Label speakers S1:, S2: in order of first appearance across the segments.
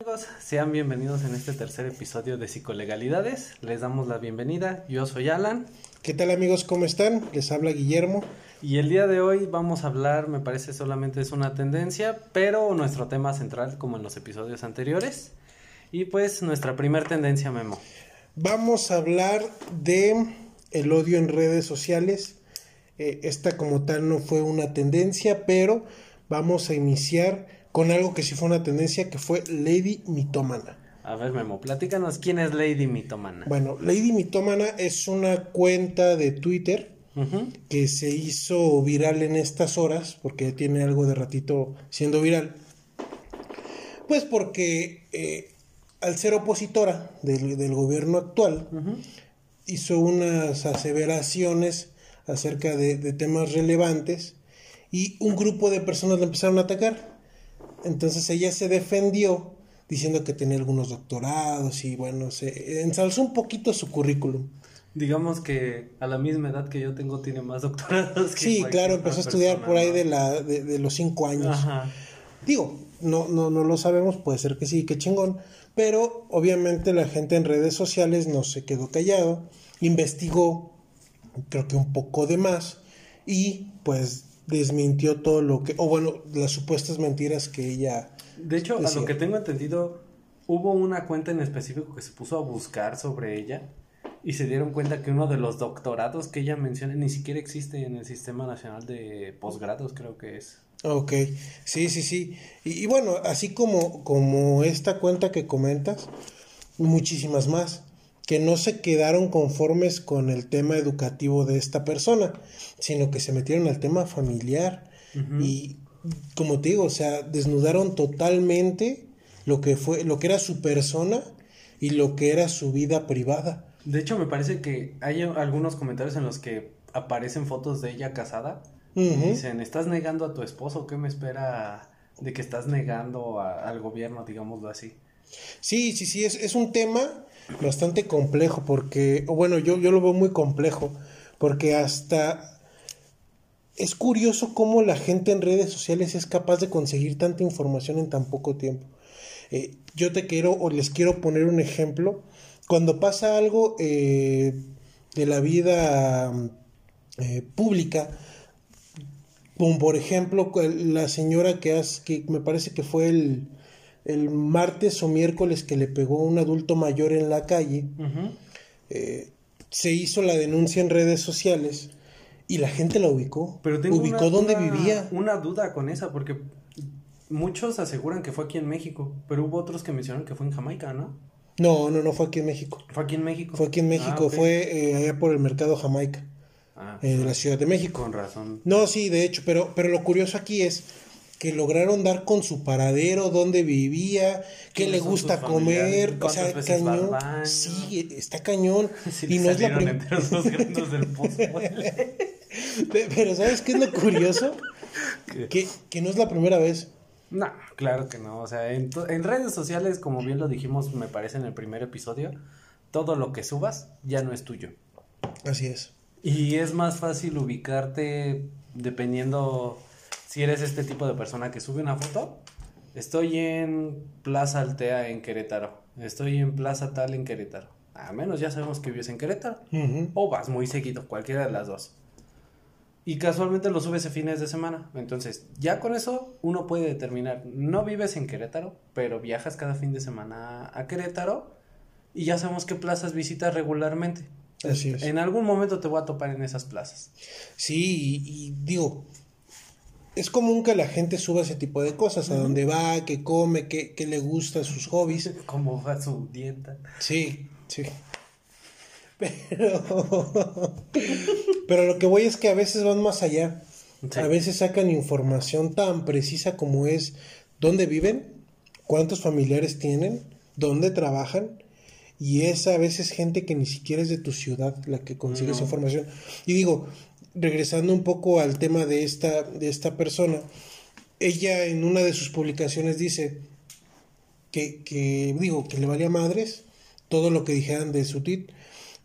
S1: Amigos, sean bienvenidos en este tercer episodio de Psicolegalidades. Les damos la bienvenida. Yo soy Alan.
S2: ¿Qué tal amigos? ¿Cómo están? Les habla Guillermo.
S1: Y el día de hoy vamos a hablar, me parece solamente es una tendencia, pero nuestro tema central como en los episodios anteriores. Y pues nuestra primer tendencia, Memo.
S2: Vamos a hablar de el odio en redes sociales. Eh, esta como tal no fue una tendencia, pero vamos a iniciar con algo que sí fue una tendencia, que fue Lady Mitómana.
S1: A ver, Memo, platícanos quién es Lady Mitómana.
S2: Bueno, Lady Mitómana es una cuenta de Twitter que se hizo viral en estas horas, porque tiene algo de ratito siendo viral. Pues porque eh, al ser opositora del, gobierno actual, hizo unas aseveraciones acerca de, de temas relevantes y un grupo de personas la empezaron a atacar. Entonces ella se defendió diciendo que tenía algunos doctorados y bueno, se ensalzó un poquito su currículum.
S1: Digamos que a la misma edad que yo tengo tiene más doctorados. Que
S2: sí, claro, empezó a estudiar por ahí de, la, de, los cinco años. Digo, no, no, no lo sabemos, puede ser que sí, que chingón, pero obviamente la gente en redes sociales no se quedó callado, investigó, creo que un poco de más, y pues desmintió todo lo que, o bueno, las supuestas mentiras que ella...
S1: De hecho, a lo que tengo entendido, hubo una cuenta en específico que se puso a buscar sobre ella y se dieron cuenta que uno de los doctorados que ella menciona ni siquiera existe en el Sistema Nacional de Posgrados, creo que es.
S2: Ok, sí, sí, sí. Y, y bueno, así como, como esta cuenta que comentas, muchísimas más que no se quedaron conformes con el tema educativo de esta persona, sino que se metieron al tema familiar y como te digo, o sea, desnudaron totalmente lo que fue lo que era su persona y lo que era su vida privada.
S1: De hecho, me parece que hay algunos comentarios en los que aparecen fotos de ella casada y dicen, "¿Estás negando a tu esposo? ¿Qué me espera de que estás negando al gobierno, digámoslo así?"
S2: Sí, sí, sí, es, es un tema bastante complejo porque, bueno, yo, yo lo veo muy complejo porque hasta es curioso cómo la gente en redes sociales es capaz de conseguir tanta información en tan poco tiempo. Eh, yo te quiero o les quiero poner un ejemplo. Cuando pasa algo eh, de la vida eh, pública, como por ejemplo la señora que, que me parece que fue el, el martes o miércoles que le pegó a un adulto mayor en la calle, eh, se hizo la denuncia en redes sociales y la gente la ubicó.
S1: Pero tengo
S2: ubicó
S1: una,
S2: dónde vivía.
S1: Una duda con esa, porque muchos aseguran que fue aquí en México, pero hubo otros que mencionaron que fue en Jamaica, ¿no?
S2: No, no, no fue aquí en México.
S1: Fue aquí en México.
S2: Fue aquí en México, ah, fue eh, allá por el mercado Jamaica. Ah, en la Ciudad de México.
S1: Con razón.
S2: No, sí, de hecho, pero, pero lo curioso aquí es que lograron dar con su paradero, dónde vivía, qué le gusta comer, o sea, cañón. Sí, está cañón.
S1: y no es la primera
S2: Pero ¿sabes qué es lo curioso? que, que no es la primera vez.
S1: No, claro que no. O sea, en, en, redes sociales, como bien lo dijimos, me parece en el primer episodio, todo lo que subas ya no es tuyo.
S2: Así es.
S1: Y es más fácil ubicarte dependiendo si eres este tipo de persona que sube una foto, estoy en Plaza Altea en Querétaro, estoy en Plaza Tal en Querétaro. A menos ya sabemos que vives en Querétaro. O vas muy seguido, cualquiera de las dos. Y casualmente lo subes a fines de semana. Entonces, ya con eso uno puede determinar, no vives en Querétaro, pero viajas cada fin de semana a Querétaro y ya sabemos qué plazas visitas regularmente.
S2: Así es.
S1: En algún momento te voy a topar en esas plazas.
S2: Sí, y digo, es común que la gente suba ese tipo de cosas, a dónde va, qué come, qué, qué, le gusta, sus hobbies.
S1: Cómo va su dieta.
S2: Sí, sí. Pero, pero lo que voy es que a veces van más allá. A veces sacan información tan precisa como es dónde viven, cuántos familiares tienen, dónde trabajan. Y es a veces gente que ni siquiera es de tu ciudad la que consigue esa información. Y digo, regresando un poco al tema de esta, de esta persona, ella en una de sus publicaciones dice que, que, digo, que le valía madres todo lo que dijeran de su tit,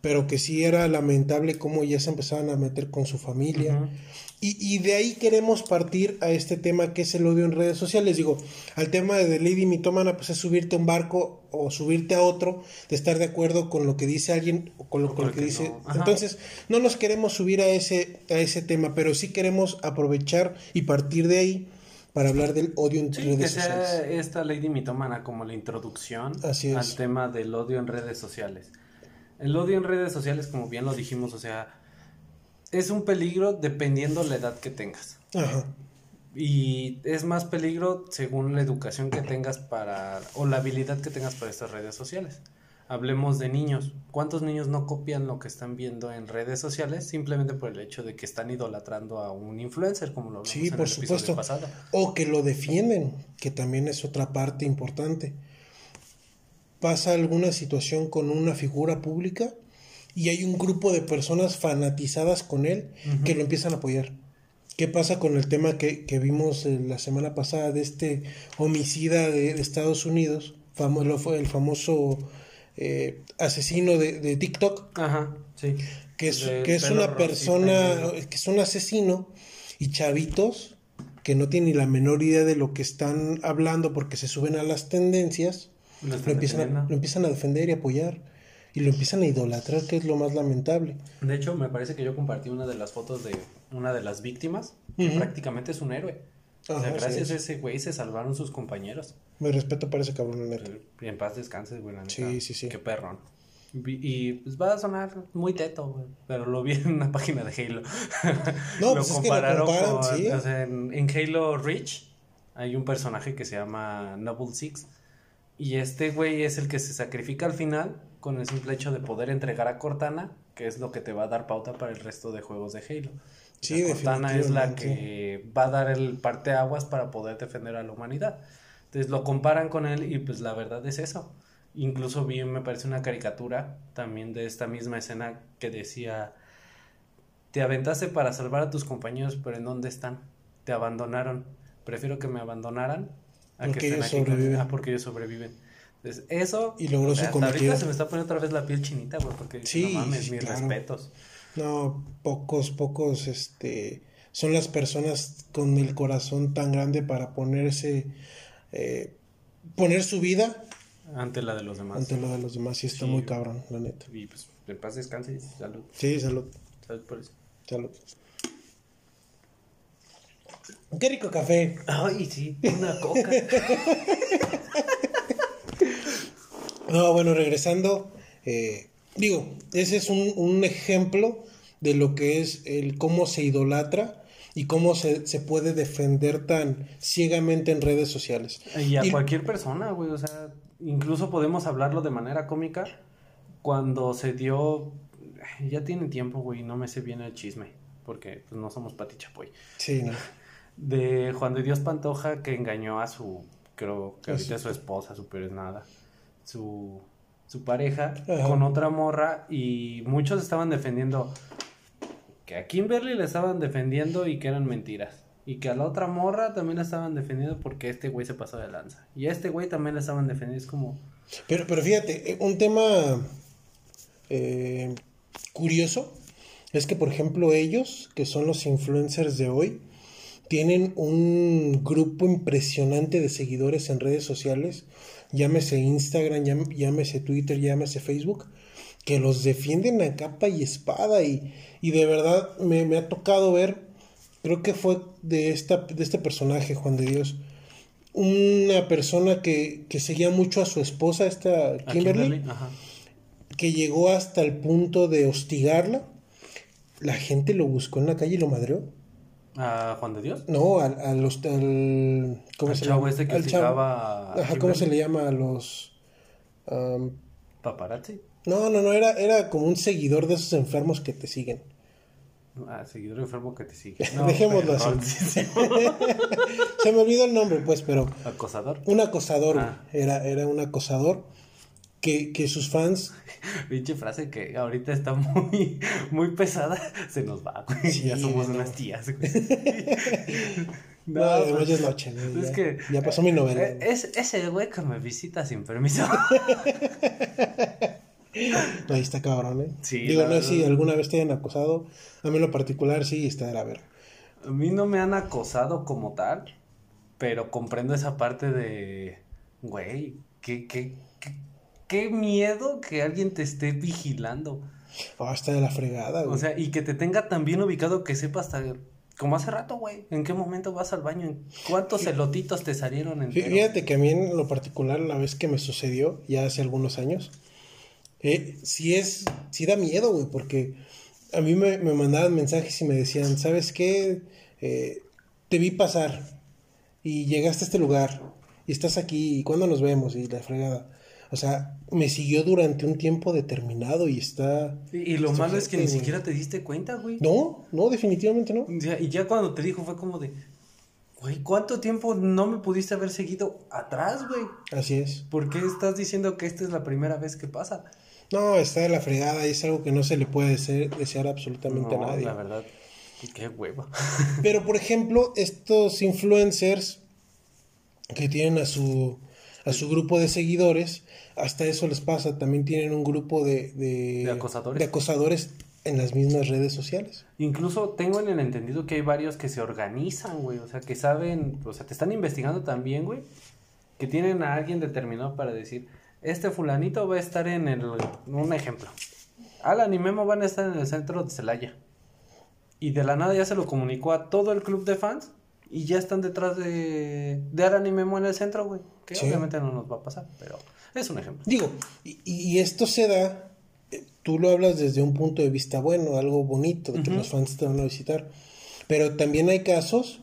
S2: pero que sí era lamentable cómo ya se empezaban a meter con su familia. Y, y, de ahí queremos partir a este tema que es el odio en redes sociales. Digo, al tema de Lady Mitomana, pues es subirte a un barco o subirte a otro, de estar de acuerdo con lo que dice alguien o con lo, con lo que, dice. Entonces, no nos queremos subir a ese, a ese tema, pero sí queremos aprovechar y partir de ahí para hablar del odio en redes
S1: que sea esta Lady Mitomana como la introducción al tema del odio en redes sociales. El odio en redes sociales, como bien lo dijimos, o sea, es un peligro dependiendo la edad que tengas. Ajá. Y es más peligro según la educación que tengas para, o la habilidad que tengas para estas redes sociales. Hablemos de niños. ¿Cuántos niños no copian lo que están viendo en redes sociales simplemente por el hecho de que están idolatrando a un influencer, como lo
S2: Sí, por supuesto. O que lo defienden, que también es otra parte importante. Pasa alguna situación con una figura pública y hay un grupo de personas fanatizadas con él que lo empiezan a apoyar. ¿Qué pasa con el tema que, que vimos eh, la semana pasada de este homicida de, de Estados Unidos? el famoso eh, asesino de, de, TikTok.
S1: Ajá, sí.
S2: Que es, que es una persona, que es un asesino y chavitos que no tienen ni la menor idea de lo que están hablando porque se suben a las tendencias, lo, empiezan, a, lo empiezan a defender y apoyar y lo empiezan a idolatrar, que es lo más lamentable.
S1: De hecho, me parece que yo compartí una de las fotos de una de las víctimas, que prácticamente es un héroe gracias a ese güey se salvaron sus compañeros.
S2: Me respeto para ese cabrón, neta.
S1: en paz descanses, güey,
S2: Sí, sí, sí.
S1: Qué perrón. Y pues va a sonar muy teto, güey. Pero lo vi en una página de Halo. No, pues es que lo comparan, sí. O sea, en, Halo Reach hay un personaje que se llama Noble Six. Y este güey es el que se sacrifica al final con el simple hecho de poder entregar a Cortana, que es lo que te va a dar pauta para el resto de juegos de Halo. Sí, Cortana es la que va a dar el parteaguas para poder defender a la humanidad. Entonces lo comparan con él y pues la verdad es eso. Incluso vi, me parece una caricatura también de esta misma escena que decía, te aventaste para salvar a tus compañeros, pero ¿en dónde están? Te abandonaron. Prefiero que me abandonaran a que ellos sobreviven. Ah, porque ellos sobreviven. Entonces, eso... Y logró su cometido. se me está poniendo otra vez la piel chinita, porque sí, no mames, mis respetos.
S2: No, pocos, pocos, este, son las personas con el corazón tan grande para ponerse, eh, poner su vida
S1: ante la de los demás.
S2: Ante la de los demás, sí está muy cabrón, la neta.
S1: Y pues, en paz descanse y salud.
S2: Sí, salud.
S1: Salud por eso.
S2: Salud. Qué rico café.
S1: Ay, sí, una coca.
S2: no, bueno, regresando, eh, digo, ese es un, un ejemplo de lo que es el cómo se idolatra y cómo se, se puede defender tan ciegamente en redes sociales.
S1: Y a cualquier persona, güey, o sea, incluso podemos hablarlo de manera cómica cuando se dio, ya tiene tiempo, güey, no me sé bien el chisme, porque pues, no somos Pati Chapoy.
S2: Sí, no.
S1: De Juan de Dios Pantoja que engañó a su, creo que ahorita es su esposa, su peor es nada, su, su pareja, con otra morra y muchos estaban defendiendo que a Kimberly le estaban defendiendo y que eran mentiras. Y que a la otra morra también la estaban defendiendo porque este güey se pasó de lanza. Y a este güey también le estaban defendiendo. Es como.
S2: Pero, pero fíjate, eh, un tema eh, curioso es que, por ejemplo, ellos, que son los influencers de hoy, tienen un grupo impresionante de seguidores en redes sociales. Llámese Instagram, llámese Twitter, llámese Facebook que los defienden a capa y espada y, y de verdad me, me, ha tocado ver, creo que fue de, esta, de este personaje, Juan de Dios, una persona que, que seguía mucho a su esposa, esta Kimberly, que llegó hasta el punto de hostigarla. La gente lo buscó en la calle y lo madreó.
S1: ¿A Juan de Dios?
S2: No, al, al, al
S1: ¿cómo se llama? Este que
S2: Ajá, ¿cómo se le llama a los
S1: paparazzi?
S2: No, no, no, era, era como un seguidor de esos enfermos que te siguen.
S1: Ah, seguidor enfermo que te sigue.
S2: Dejémoslo así. Se me olvidó el nombre, pues, pero.
S1: ¿Acosador?
S2: Un acosador, ah. era, era un acosador que, que sus fans.
S1: Pinche frase que ahorita está muy, muy pesada. Se nos va, güey. ya somos unas tías, güey.
S2: No, no pues, es noche, Es ya, que, ya pasó mi novela.
S1: Es, ese güey que me visita sin permiso.
S2: Ahí está cabrón, ¿eh?
S1: Sí,
S2: Digo, no sé si alguna vez te hayan acosado. A mí en lo particular sí está de la verga.
S1: A mí no me han acosado como tal, pero comprendo esa parte de, güey, qué, qué, qué, qué miedo que alguien te esté vigilando.
S2: Ah, está de la fregada, güey.
S1: O sea, y que te tenga tan bien ubicado que sepa hasta, como hace rato, güey, en qué momento vas al baño, en cuántos elotitos te salieron enteros.
S2: Fíjate que a mí en lo particular, la vez que me sucedió, ya hace algunos años, eh, sí es, sí da miedo, güey, porque a mí me, me mandaban mensajes y me decían, ¿sabes qué? Eh, te vi pasar y llegaste a este lugar y estás aquí y cuándo nos vemos y la fregada. O sea, me siguió durante un tiempo determinado y está...
S1: Y, y lo malo es que ni
S2: güey.
S1: siquiera te diste cuenta, güey.
S2: No, no, definitivamente no.
S1: Sea, y ya cuando te dijo fue como de, güey, ¿cuánto tiempo no me pudiste haber seguido atrás, güey?
S2: Así es.
S1: ¿Por qué estás diciendo que esta es la primera vez que pasa?
S2: No, está de la fregada y es algo que no se le puede desear, desear absolutamente
S1: No,
S2: a nadie.
S1: La verdad, qué hueva.
S2: Pero, por ejemplo, estos influencers que tienen a su, a su grupo de seguidores, hasta eso les pasa, también tienen un grupo de, de,
S1: De acosadores.
S2: de acosadores en las mismas redes sociales.
S1: Incluso tengo en el entendido que hay varios que se organizan, güey. O sea, que saben, o sea, te están investigando también, güey. Que tienen a alguien determinado para decir, este fulanito va a estar en el... Un ejemplo. Alan y Memo van a estar en el centro de Celaya. Y de la nada ya se lo comunicó a todo el club de fans. Y ya están detrás de, de Alan y Memo en el centro, güey. Que
S2: Sí.
S1: obviamente no nos va a pasar, pero es un ejemplo.
S2: Digo, y, y esto se da, eh, tú lo hablas desde un punto de vista bueno, algo bonito, que los fans te van a visitar. Pero también hay casos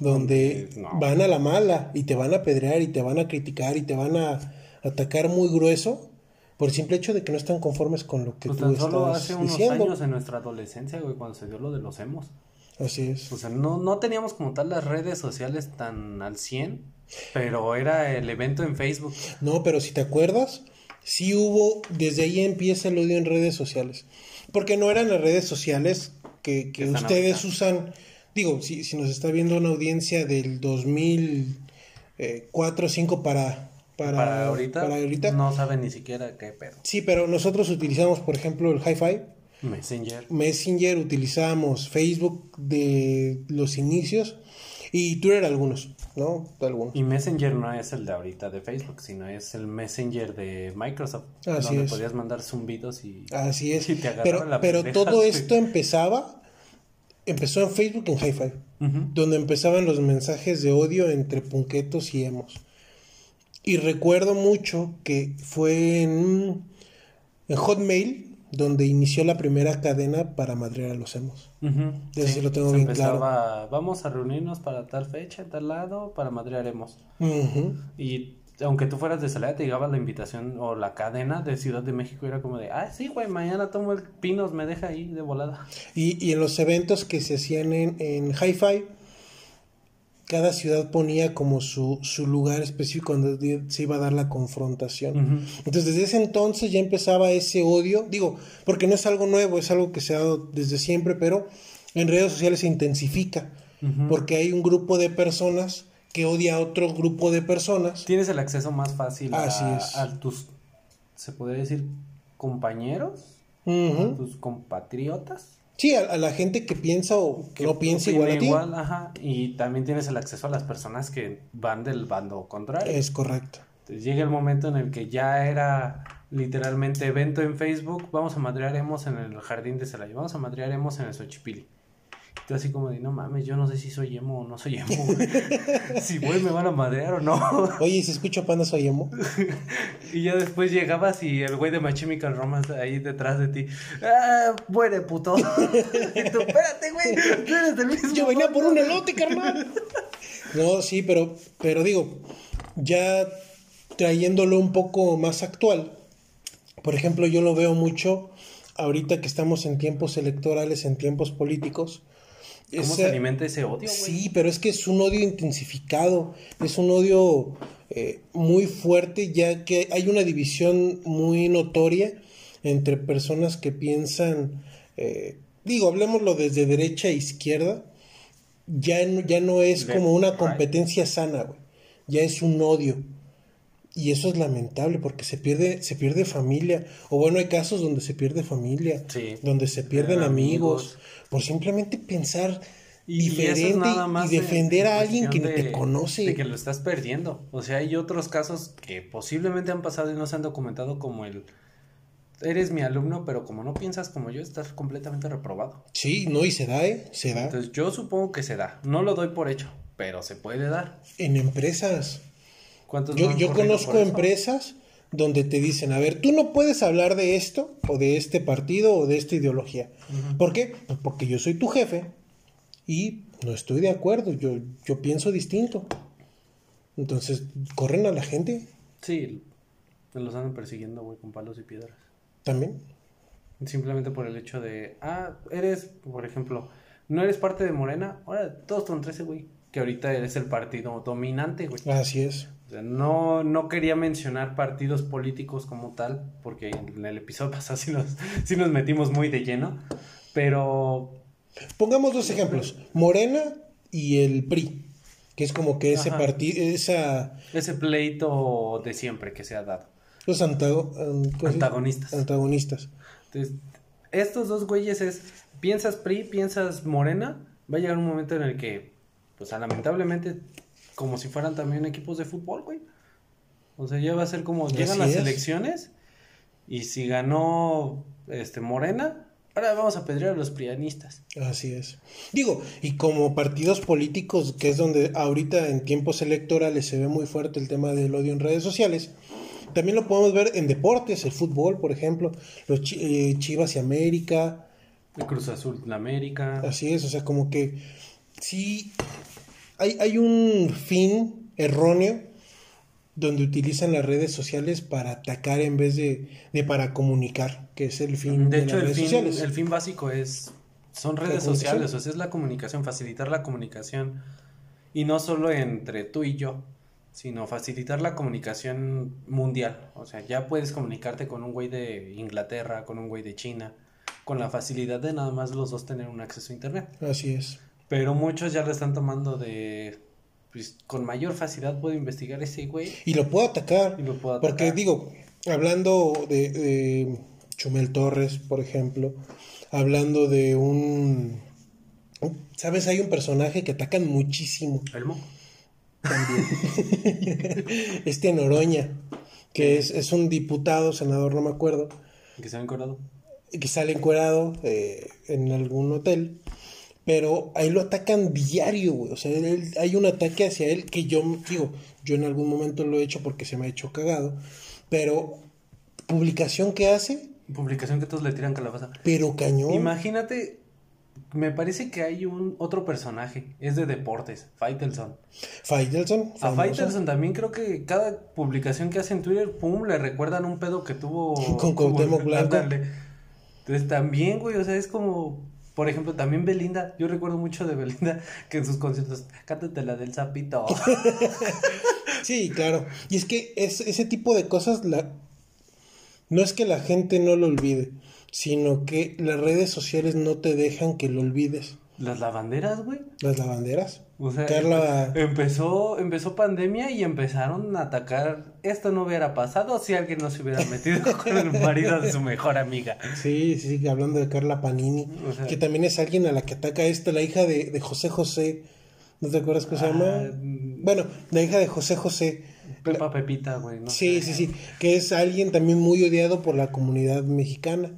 S2: donde
S1: no.
S2: van a la mala y te van a pedrear y te van a criticar y te van a atacar muy grueso por el simple hecho de que no están conformes con lo que
S1: Pues
S2: tú
S1: tan solo
S2: estás
S1: hace unos
S2: diciendo.
S1: años en nuestra adolescencia, güey, cuando se dio lo de los emos.
S2: Así es.
S1: O sea, no, no teníamos como tal las redes sociales tan al 100, pero era el evento en Facebook.
S2: No, pero si te acuerdas, sí hubo, desde ahí empieza el odio en redes sociales. Porque no eran las redes sociales que, que ustedes
S1: ahorita.
S2: usan. Digo, si, si nos está viendo una audiencia del 2004 o 5 para, para,
S1: Para, ahorita,
S2: para ahorita.
S1: no saben ni siquiera qué pedo.
S2: Sí, pero nosotros utilizamos, por ejemplo, el Hi-Fi,
S1: Messenger.
S2: Messenger, utilizamos Facebook de los inicios y Twitter algunos, ¿no? Algunos.
S1: Y Messenger no es el de ahorita de Facebook, sino es el Messenger de Microsoft.
S2: Así
S1: donde
S2: es.
S1: podías mandar zumbidos y...
S2: Así es.
S1: Y te agarraron
S2: Pero,
S1: la
S2: pero
S1: pendeja,
S2: todo esto empezaba, empezó en Facebook en Hi-Fi, donde empezaban los mensajes de odio entre punquetos y emos. Y recuerdo mucho que fue en, en Hotmail donde inició la primera cadena para madrear a los emos.
S1: Ujú,
S2: Eso sí lo tengo bien
S1: empezaba, Vamos a reunirnos para tal fecha, tal lado, para madrearemos.
S2: Ujú.
S1: Y aunque tú fueras de Celaya, te llegaba la invitación o la cadena de Ciudad de México. Era como de, ah, sí, güey, mañana tomo el Pinos, me deja ahí de volada.
S2: Y, y en los eventos que se hacían en, en Hi-Fi, cada ciudad ponía como su, su lugar específico donde se iba a dar la confrontación. Entonces, desde ese entonces ya empezaba ese odio. Digo, porque no es algo nuevo, es algo que se ha dado desde siempre, pero en redes sociales se intensifica. Porque hay un grupo de personas que odia a otro grupo de personas.
S1: Tienes el acceso más fácil a,
S2: Así es.
S1: a tus, se podría decir, compañeros, a tus compatriotas.
S2: Sí, a, a la gente que piensa o que no piensa igual a ti.
S1: igual, ajá, y también tienes el acceso a las personas que van del bando contrario.
S2: Es correcto.
S1: Entonces llega el momento en el que ya era literalmente evento en Facebook, vamos a madrearemos en el jardín de Celaya, vamos a madrearemos en el Xochipilli. Tú así como de, no mames, yo no sé si soy emo o no soy emo. si voy me van a madrear o no.
S2: Oye, ¿se escucha Panda Soy Emo?
S1: y ya después llegabas y el güey de My Chemical Romance ahí detrás de ti. ¡Ah, muere, puto! y tú, espérate, güey, tú eres del mismo
S2: Yo venía por
S1: bando".
S2: un elote, carnal. No, sí, pero, pero digo, ya trayéndolo un poco más actual, por ejemplo, yo lo veo mucho ahorita que estamos en tiempos electorales, en tiempos políticos.
S1: ¿Cómo
S2: Esa-
S1: se alimenta ese odio, güey?
S2: Sí, pero es que es un odio intensificado, es un odio eh, muy fuerte, ya que hay una división muy notoria entre personas que piensan, eh, digo, hablemoslo desde derecha a izquierda, ya no, ya no es como una competencia sana, güey, ya es un odio. Y eso es lamentable porque se pierde, se pierde familia. O bueno, hay casos donde se pierde familia,
S1: Sí.
S2: donde se pierden amigos,
S1: amigos.
S2: por simplemente pensar
S1: Y
S2: diferente
S1: es nada más
S2: y
S1: en-
S2: defender
S1: en
S2: a alguien que ni te conoce.
S1: De que lo estás perdiendo. O sea, hay otros casos que posiblemente han pasado y no se han documentado como el... Eres mi alumno, pero como no piensas como yo, estás completamente reprobado.
S2: Sí, no, y se da, ¿eh? Se da.
S1: Entonces yo supongo que se da. No lo doy por hecho, pero se puede dar.
S2: en empresas.
S1: ¿Cuántos no
S2: Yo, conozco empresas donde te dicen, a ver, tú no puedes hablar de esto, o de este partido, o de esta ideología. ¿Por qué? Pues porque yo soy tu jefe y no estoy de acuerdo, yo, yo pienso distinto. Entonces, corren a la gente
S1: Sí, los andan persiguiendo, güey, con palos y piedras.
S2: también.
S1: Simplemente por el hecho de, ah, eres, por ejemplo, no eres parte de Morena, ahora todos contra ese güey, que ahorita eres el partido dominante, güey.
S2: Así es.
S1: O sea, no, no quería mencionar partidos políticos como tal, porque en el episodio pasado sí nos, sí nos metimos muy de lleno, pero
S2: Pongamos dos ejemplos, Morena y el PRI, que es como que ese partido, esa,
S1: ese pleito de siempre que se ha dado.
S2: los.
S1: Antagonistas.
S2: antagonistas.
S1: Entonces, estos dos güeyes es, piensas PRI, piensas Morena, va a llegar un momento en el que, pues lamentablemente, como si fueran también equipos de fútbol, güey. O sea, ya va a ser como, llegan
S2: Así
S1: las
S2: es.
S1: elecciones y si ganó este Morena, ahora vamos a pedrear a los prianistas.
S2: Así es. Digo, y como partidos políticos, que es donde ahorita en tiempos electorales se ve muy fuerte el tema del odio en redes sociales, también lo podemos ver en deportes, el fútbol, por ejemplo, los eh, Chivas y América,
S1: El Cruz Azul, la América.
S2: así es, o sea, como que sí hay, hay un fin erróneo donde utilizan las redes sociales para atacar en vez de, de para comunicar, que es el fin
S1: De
S2: de,
S1: hecho,
S2: las
S1: el
S2: redes
S1: fin,
S2: sociales.
S1: el fin básico es son redes sociales, o sea, es la comunicación, facilitar la comunicación y no solo entre tú y yo, sino facilitar la comunicación mundial. O sea, ya puedes comunicarte con un güey de Inglaterra, con un güey de China, con la facilidad de nada más los dos tener un acceso a internet.
S2: Así es.
S1: Pero muchos ya lo están tomando de pues con mayor facilidad puedo investigar ese güey
S2: Y lo puedo atacar.
S1: y lo puedo
S2: Porque digo, hablando de, de Chumel Torres, por ejemplo, hablando de un... ¿Sabes? Hay un personaje que atacan muchísimo
S1: Elmo.
S2: también. este Noroña, que es, es un diputado, senador, no me acuerdo,
S1: Que se ha encorado.
S2: que sale encuerado eh, en algún hotel. Pero ahí lo atacan diario, güey. O sea, él- hay un ataque hacia él que yo, digo, yo en algún momento lo he hecho porque se me ha hecho cagado. Pero, publicación que hace,
S1: Publicación que todos le tiran calabaza.
S2: pero cañón.
S1: Imagínate, me parece que hay un otro personaje, es de deportes, Faitelson.
S2: Faitelson.
S1: A. Faitelson también creo que cada publicación que hace en Twitter, pum, le recuerdan un pedo que tuvo
S2: Con Cuauhtémoc Blanco.
S1: Entonces también, güey, o sea, es como, por ejemplo, también Belinda, yo recuerdo mucho de Belinda que en sus conciertos, cántate la del sapito.
S2: Sí, claro. Y es que es, ese tipo de cosas, la... no es que la gente no lo olvide, sino que las redes sociales no te dejan que lo olvides.
S1: Las lavanderas, güey.
S2: Las lavanderas.
S1: O sea,
S2: Carla-
S1: empe- empezó, empezó pandemia y empezaron a atacar. Esto no hubiera pasado si alguien no se hubiera metido con el marido de su mejor amiga.
S2: Sí, sí, hablando de Carla Panini,
S1: O sea-
S2: que también es alguien a la que ataca esta, la hija de, de José José. ¿No te acuerdas cómo se
S1: Ah,
S2: llama?
S1: mm.
S2: Bueno, la hija de José José.
S1: Pepa Pepita, güey. ¿no?
S2: Sí, sí, sí, que es alguien también muy odiado por la comunidad mexicana.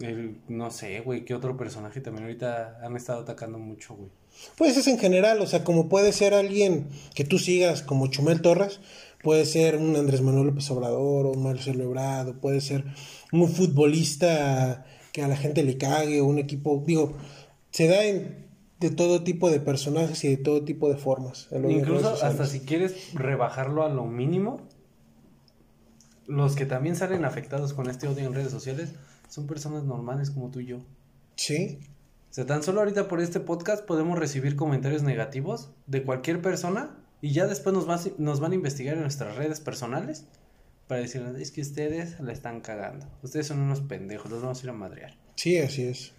S1: El- no sé, güey, qué otro personaje también ahorita han estado atacando mucho, güey.
S2: Pues es en general, o sea, como puede ser alguien que tú sigas como Chumel Torres, puede ser un Andrés Manuel López Obrador o un Marcelo Ebrard, o puede ser un futbolista que a la gente le cague, o un equipo, digo, se da en de todo tipo de personajes y de todo tipo de formas.
S1: Incluso hasta si quieres rebajarlo a lo mínimo, los que también salen afectados con este odio en redes sociales son personas normales como tú y yo.
S2: Sí,
S1: sea, tan solo ahorita por este podcast podemos recibir comentarios negativos de cualquier persona y ya después nos, van a investigar en nuestras redes personales para decirnos, es que ustedes la están cagando. Ustedes son unos pendejos, los vamos a ir a madrear.
S2: sí, así es.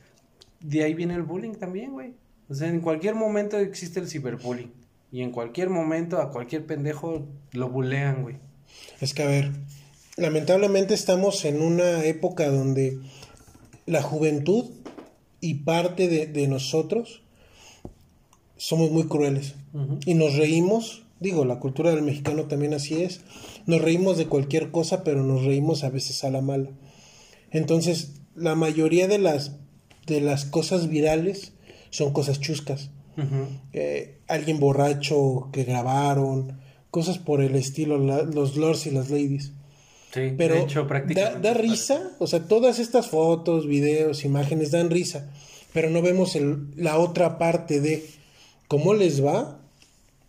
S1: De ahí viene el bullying también, güey. O sea, en cualquier momento existe el ciberbullying. Y en cualquier momento a cualquier pendejo lo bulean, güey.
S2: Es que, a ver, lamentablemente estamos en una época donde la juventud y parte de, de nosotros somos muy crueles. Y nos reímos, digo, la cultura del mexicano también así es, nos reímos de cualquier cosa, pero nos reímos a veces a la mala. Entonces, la mayoría de las, de las cosas virales son cosas chuscas. Eh, alguien borracho que grabaron, cosas por el estilo, los lords y las ladies.
S1: Sí,
S2: Pero
S1: de hecho,
S2: da,
S1: prácticamente.
S2: da risa, o sea, todas estas fotos, videos, imágenes dan risa, pero no vemos el- la otra parte de cómo les va,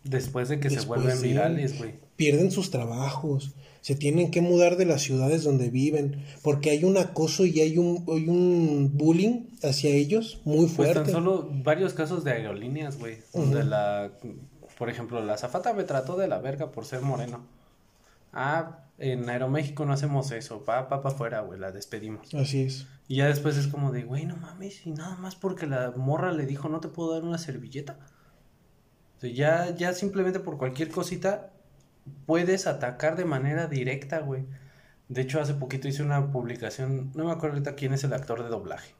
S1: Después de que se vuelven virales, güey.
S2: pierden sus trabajos, se tienen que mudar de las ciudades donde viven, porque hay un acoso y hay un, hay un bullying hacia ellos muy
S1: Pues tan
S2: fuerte.
S1: solo varios casos de aerolíneas, güey. Donde la. Por ejemplo, la zafata me trató de la verga por ser moreno. Ah, en Aeroméxico no hacemos eso. Pa, pa, pa afuera, güey. La despedimos.
S2: Así es.
S1: Y ya después es como de, güey, no mames. Y nada más porque la morra le dijo, no te puedo dar una servilleta. O sea, ya, ya simplemente por cualquier cosita puedes atacar de manera directa, güey. De hecho, hace poquito hice una publicación, no me acuerdo ahorita quién es el actor de doblaje,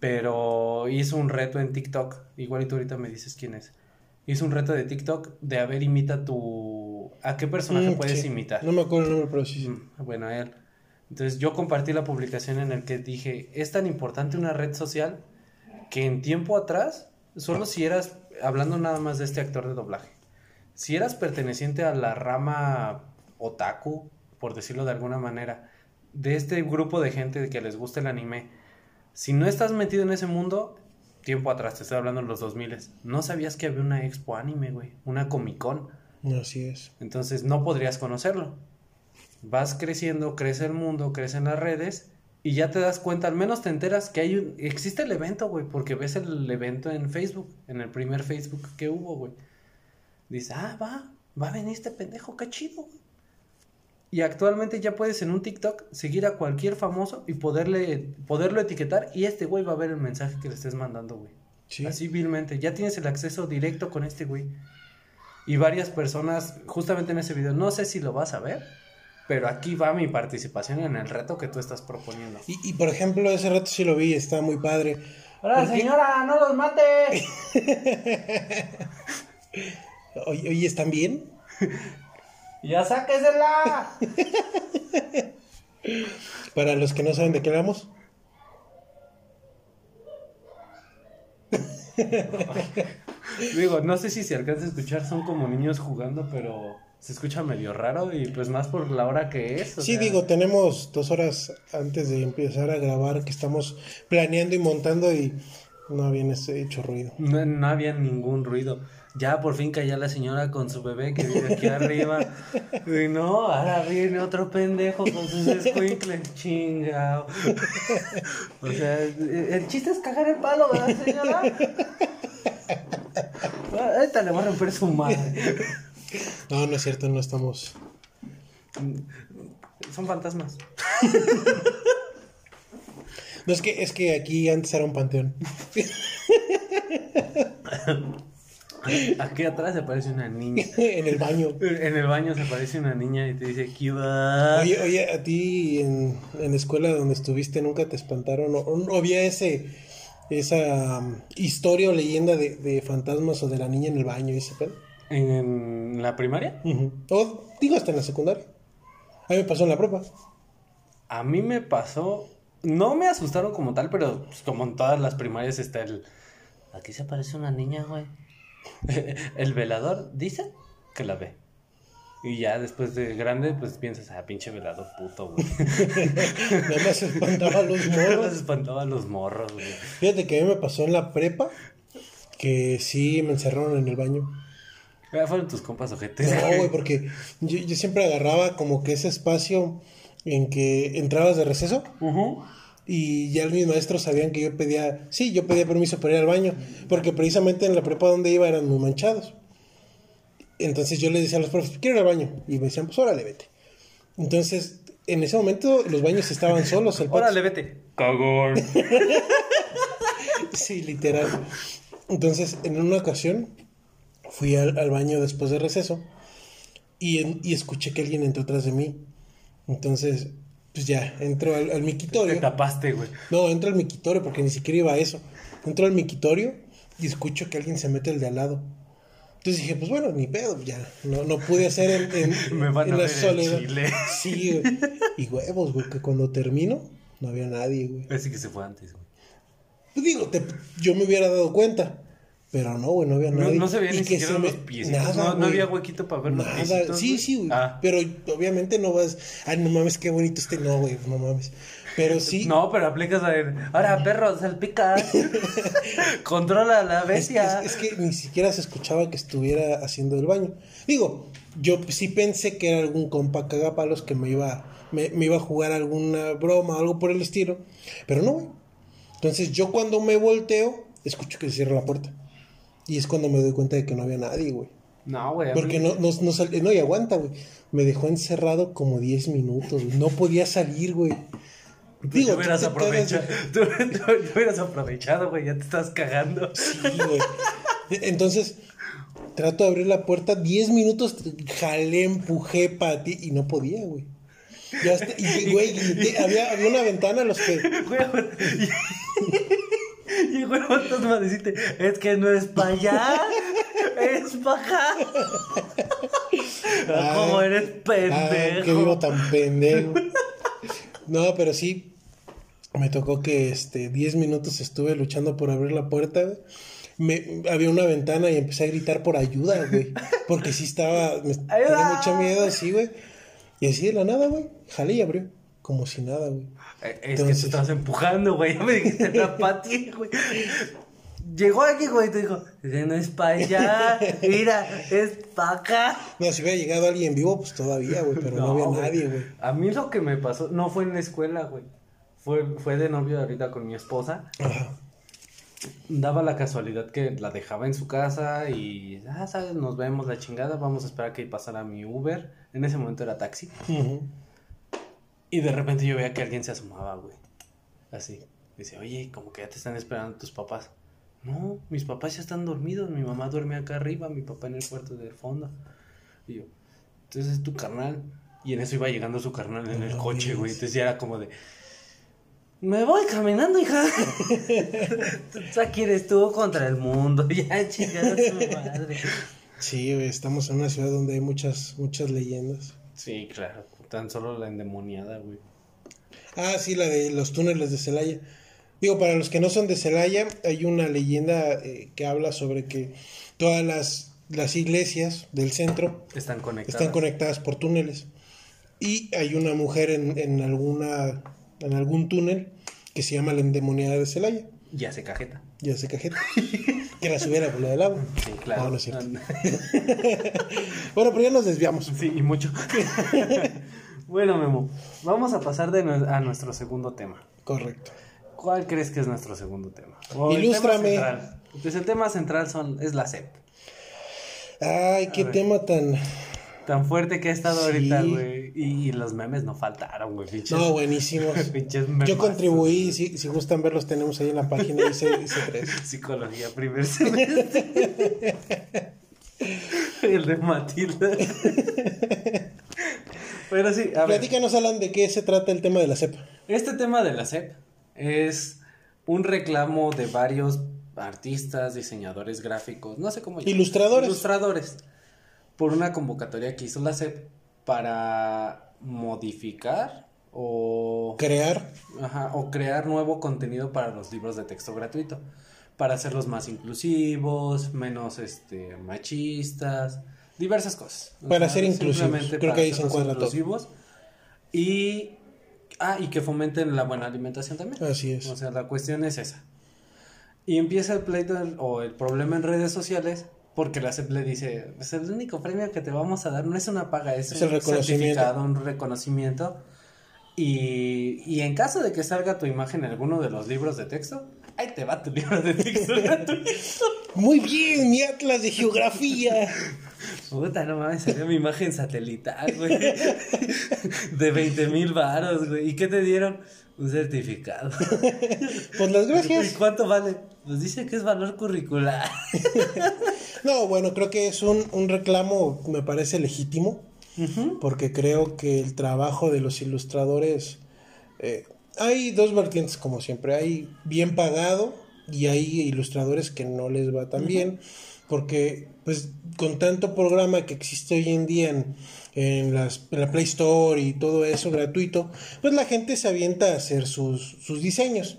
S1: pero hizo un reto en TikTok, igual y tú ahorita me dices quién es. Hizo un reto de TikTok de a ver, imita tu... ¿A qué personaje
S2: Mm,
S1: puedes
S2: sí.
S1: imitar?
S2: No me acuerdo el nombre, pero sí. sí.
S1: Mm, Bueno, a él. Entonces yo compartí la publicación en el que dije, es tan importante una red social que en tiempo atrás, solo si eras, hablando nada más de este actor de doblaje, si eras perteneciente a la rama otaku, por decirlo de alguna manera, de este grupo de gente que les gusta el anime, si no estás metido en ese mundo, tiempo atrás, te estoy hablando en los 2000, no sabías que había una expo anime, güey, una Comic Con.
S2: Así es.
S1: Entonces no podrías conocerlo. Vas creciendo, crece el mundo, crecen las redes y ya te das cuenta, al menos te enteras que hay un, existe el evento, güey, porque ves el evento en Facebook, en el primer Facebook que hubo, güey. Dices, ah, va, va a venir este pendejo, qué chido, güey. Y actualmente ya puedes en un TikTok seguir a cualquier famoso y poderle, poderlo etiquetar y este güey va a ver el mensaje que le estés mandando, güey.
S2: Sí.
S1: Así vilmente. Ya tienes el acceso directo con este güey. Y varias personas, justamente en ese video, no sé si lo vas a ver, pero aquí va mi participación en el reto que tú estás proponiendo.
S2: Y, y, por ejemplo, ese rato sí lo vi, está muy padre.
S1: ¡Hola, señora! ¡No los mate!
S2: Oye, oye, ¿están bien?
S1: ¡Ya sáquesela!
S2: Para los que no saben de qué hablamos.
S1: Digo, no sé si se alcanza a escuchar, son como niños jugando, pero se escucha medio raro y pues más por la hora que es. o
S2: Sí,
S1: sea,
S2: digo, tenemos dos horas antes de empezar a grabar que estamos planeando y montando y no habían ese- hecho ruido.
S1: No, no había ningún ruido. Ya por fin caía la señora con su bebé que vive aquí arriba. Y no, ahora viene otro pendejo con sus escuincles. Chingao. O sea, el chiste es cagar el palo, ¿verdad, señora? Ahorita le va a romper su madre.
S2: No, no es cierto, no estamos.
S1: Son fantasmas.
S2: No, es que, es que aquí antes era un panteón.
S1: Aquí atrás se parece una niña.
S2: en el baño.
S1: En el baño se parece una niña y te dice, ¿qué va?
S2: Oye, oye, a ti en, en la escuela donde estuviste nunca te espantaron o, había ese esa um, historia o leyenda de, de fantasmas o de la niña en el baño y ese pedo.
S1: ¿En la primaria?
S2: O digo hasta en la secundaria. A mí me pasó en la prepa.
S1: A mí me pasó, no me asustaron como tal, pero pues, como en todas las primarias está el... Aquí se aparece una niña, güey. el velador dice que la ve. Y ya después de grande, pues piensas, ah, pinche velador puto, güey.
S2: Nada más espantaba a los morros.
S1: espantaba a los morros, güey.
S2: Fíjate que a mí me pasó en la prepa que sí me encerraron en el baño.
S1: Ya fueron tus compas ojetes.
S2: No, güey, porque yo, yo siempre agarraba como que ese espacio en que entrabas de receso
S1: Ujú.
S2: Y ya mis maestros sabían que yo pedía, sí, yo pedía permiso para ir al baño, porque precisamente en la prepa donde iba eran muy manchados. Entonces yo les decía a los profes, quiero ir al baño. Y me decían, pues órale, vete. Entonces, en ese momento los baños estaban solos. El
S1: Órale, vete. Cagón.
S2: Sí, literal. Entonces, en una ocasión, fui al, al baño después de receso y, en- y escuché que alguien entró atrás de mí. Entonces, pues ya, entro al, al
S1: Te
S2: miquitorio.
S1: tapaste, güey.
S2: No, entro al miquitorio porque ni siquiera iba a eso. Entro al miquitorio y escucho que alguien se mete el de al lado. Entonces dije, pues bueno, ni pedo, ya. No, no pude hacer en, en-
S1: Me van
S2: en
S1: a
S2: la
S1: ver en
S2: soledad.
S1: Chile.
S2: Sí, güey. Y huevos, güey, que cuando termino no había nadie, güey.
S1: Así que se fue antes, güey.
S2: Pues digo, te- yo me hubiera dado cuenta. Pero no, güey, no había nadie.
S1: no se veían ni
S2: que
S1: siquiera
S2: se me-
S1: los piecitos.
S2: Nada,
S1: no, había huequito para ver los
S2: Nada.
S1: piecitos.
S2: Sí, sí, güey.
S1: Ah.
S2: Pero obviamente no vas. Ay, no mames, qué bonito este. No, güey, no mames. Pero sí.
S1: No, pero aplicas a ver. Ahora, perro, salpica. Controla la
S2: Es,
S1: bestia.
S2: es- es que ni siquiera se escuchaba que estuviera haciendo el baño. Digo, yo sí pensé que era algún compa cagapalos que me iba, me, me iba a jugar alguna broma o algo por el estilo. Pero no, güey. Entonces yo cuando me volteo, escucho que se cierra la puerta. Y es cuando me doy cuenta de que no había nadie, güey.
S1: No, güey. mí-
S2: Porque no, no, no, sal- no, y aguanta, güey. Me dejó encerrado como 10 minutos, güey. No podía salir, güey.
S1: Tú
S2: tú
S1: hubieras aprovechado. Tú, tú- tú hubieras aprovechado, güey. Ya te estás cagando.
S2: Sí, güey. Entonces, trato de abrir la puerta, 10 minutos jalé, empujé para ti y no podía, güey. Ya está, y, güey, y había, había una ventana a los que.
S1: Güey, Y güey, fantasma a decirte, es que no es para allá, es para acá. Ah, Como eres
S2: Ah, que vivo
S1: pendejo.
S2: tan pendejo. No, pero sí. Me tocó que este 10 minutos estuve luchando por abrir la puerta. Me, había una ventana y empecé a gritar por ayuda, güey. Porque sí estaba. Me tenía mucho miedo, sí, güey. Y así de la nada, güey. Jalé y abrió. Como si nada, güey.
S1: Eh, Es que te estabas empujando, güey. Ya me dijiste la pati, güey. Llegó aquí, güey, y te dijo, "Ese no es para allá, mira, es para acá.
S2: No, si hubiera llegado alguien vivo, pues todavía, güey. Pero no, había
S1: güey.
S2: nadie, güey.
S1: A mí lo que me pasó, no fue en la escuela, güey. Fue, fue de novio ahorita con mi esposa.
S2: Ajá.
S1: Daba la casualidad que la dejaba en su casa y, ah, sabes, nos vemos la chingada, vamos a esperar que pasara mi Uber. En ese momento era taxi.
S2: Ujú.
S1: Y de repente yo veía que alguien se asomaba, güey. Así. Dice, oye, como que ya te están esperando tus papás. No, mis papás ya están dormidos. Mi mamá duerme acá arriba, mi papá en el cuarto del fondo. Y yo, entonces es tu carnal. Y en eso iba llegando su carnal en el coche, güey. Entonces ya era como de, me voy caminando, hija. Tú aquí eres tú contra el mundo. Ya, chingada su madre.
S2: Sí, güey. Estamos en una ciudad donde hay muchas, muchas leyendas.
S1: Sí, claro. Tan solo la endemoniada, güey.
S2: Ah, sí, la de los túneles de Celaya. Digo, para los que no son de Celaya, hay una leyenda eh, que habla sobre que todas las, las iglesias del centro
S1: Están conectadas.
S2: están conectadas por túneles. Y hay una mujer en, en alguna en algún túnel que se llama la endemoniada de Celaya.
S1: Ya se cajeta.
S2: Ya se cajeta. que la subiera por la del agua.
S1: Sí, claro.
S2: No, no es cierto. Bueno, pero ya nos desviamos.
S1: Sí, y mucho. bueno, Memo, vamos a pasar de a nuestro segundo tema.
S2: Correcto.
S1: ¿Cuál crees que es nuestro segundo tema? O el
S2: Ilústrame.
S1: tema central. Pues el tema central son, es la SEP.
S2: Ay, qué
S1: ver.
S2: tema tan.
S1: Tan fuerte que ha estado
S2: Sí.
S1: ahorita, güey. Y, y los memes no faltaron, güey.
S2: No, buenísimos. Yo contribuí, si, si gustan verlos, tenemos ahí en la página, hice tres.
S1: Psicología, primer semestre. el de Matilda. Pero sí, a ver.
S2: Platícanos, Alan, de qué se trata el tema de la cepa.
S1: Este tema de la SEP es un reclamo de varios artistas, diseñadores gráficos, no sé cómo.
S2: Ilustradores.
S1: Ilustradores. Por una convocatoria que hizo la SEP para modificar o,
S2: Crear.
S1: ajá, o crear nuevo contenido para los libros de texto gratuito. Para hacerlos más inclusivos, menos este, machistas, diversas cosas. O
S2: Para ser inclusivos. Creo que ahí se todo.
S1: inclusivos. Y, ah, y que fomenten la buena alimentación también.
S2: Así es.
S1: O sea, la cuestión es esa. Y empieza el pleito o el problema en redes sociales porque la CEP le dice, pues el único premio que te vamos a dar no es una paga, es,
S2: Es
S1: un
S2: reconocimiento.
S1: certificado, un reconocimiento. Y, y en caso de que salga tu imagen en alguno de los libros de texto, ahí te va tu libro de texto.
S2: Muy bien, mi atlas de geografía.
S1: Puta, no mames, salió mi imagen satelital, güey. De 20 mil varos, güey. ¿Y qué te dieron? Un certificado.
S2: Pues las
S1: ¿Y
S2: gracias.
S1: cuánto vale? Pues dice que es valor curricular.
S2: No, bueno, creo que es un, un reclamo, me parece legítimo. porque creo que el trabajo de los ilustradores, eh, hay dos vertientes como siempre, hay bien pagado y hay ilustradores que no les va tan bien, porque pues con tanto programa que existe hoy en día en, en, las, en la Play Store y todo eso gratuito, pues la gente se avienta a hacer sus, sus diseños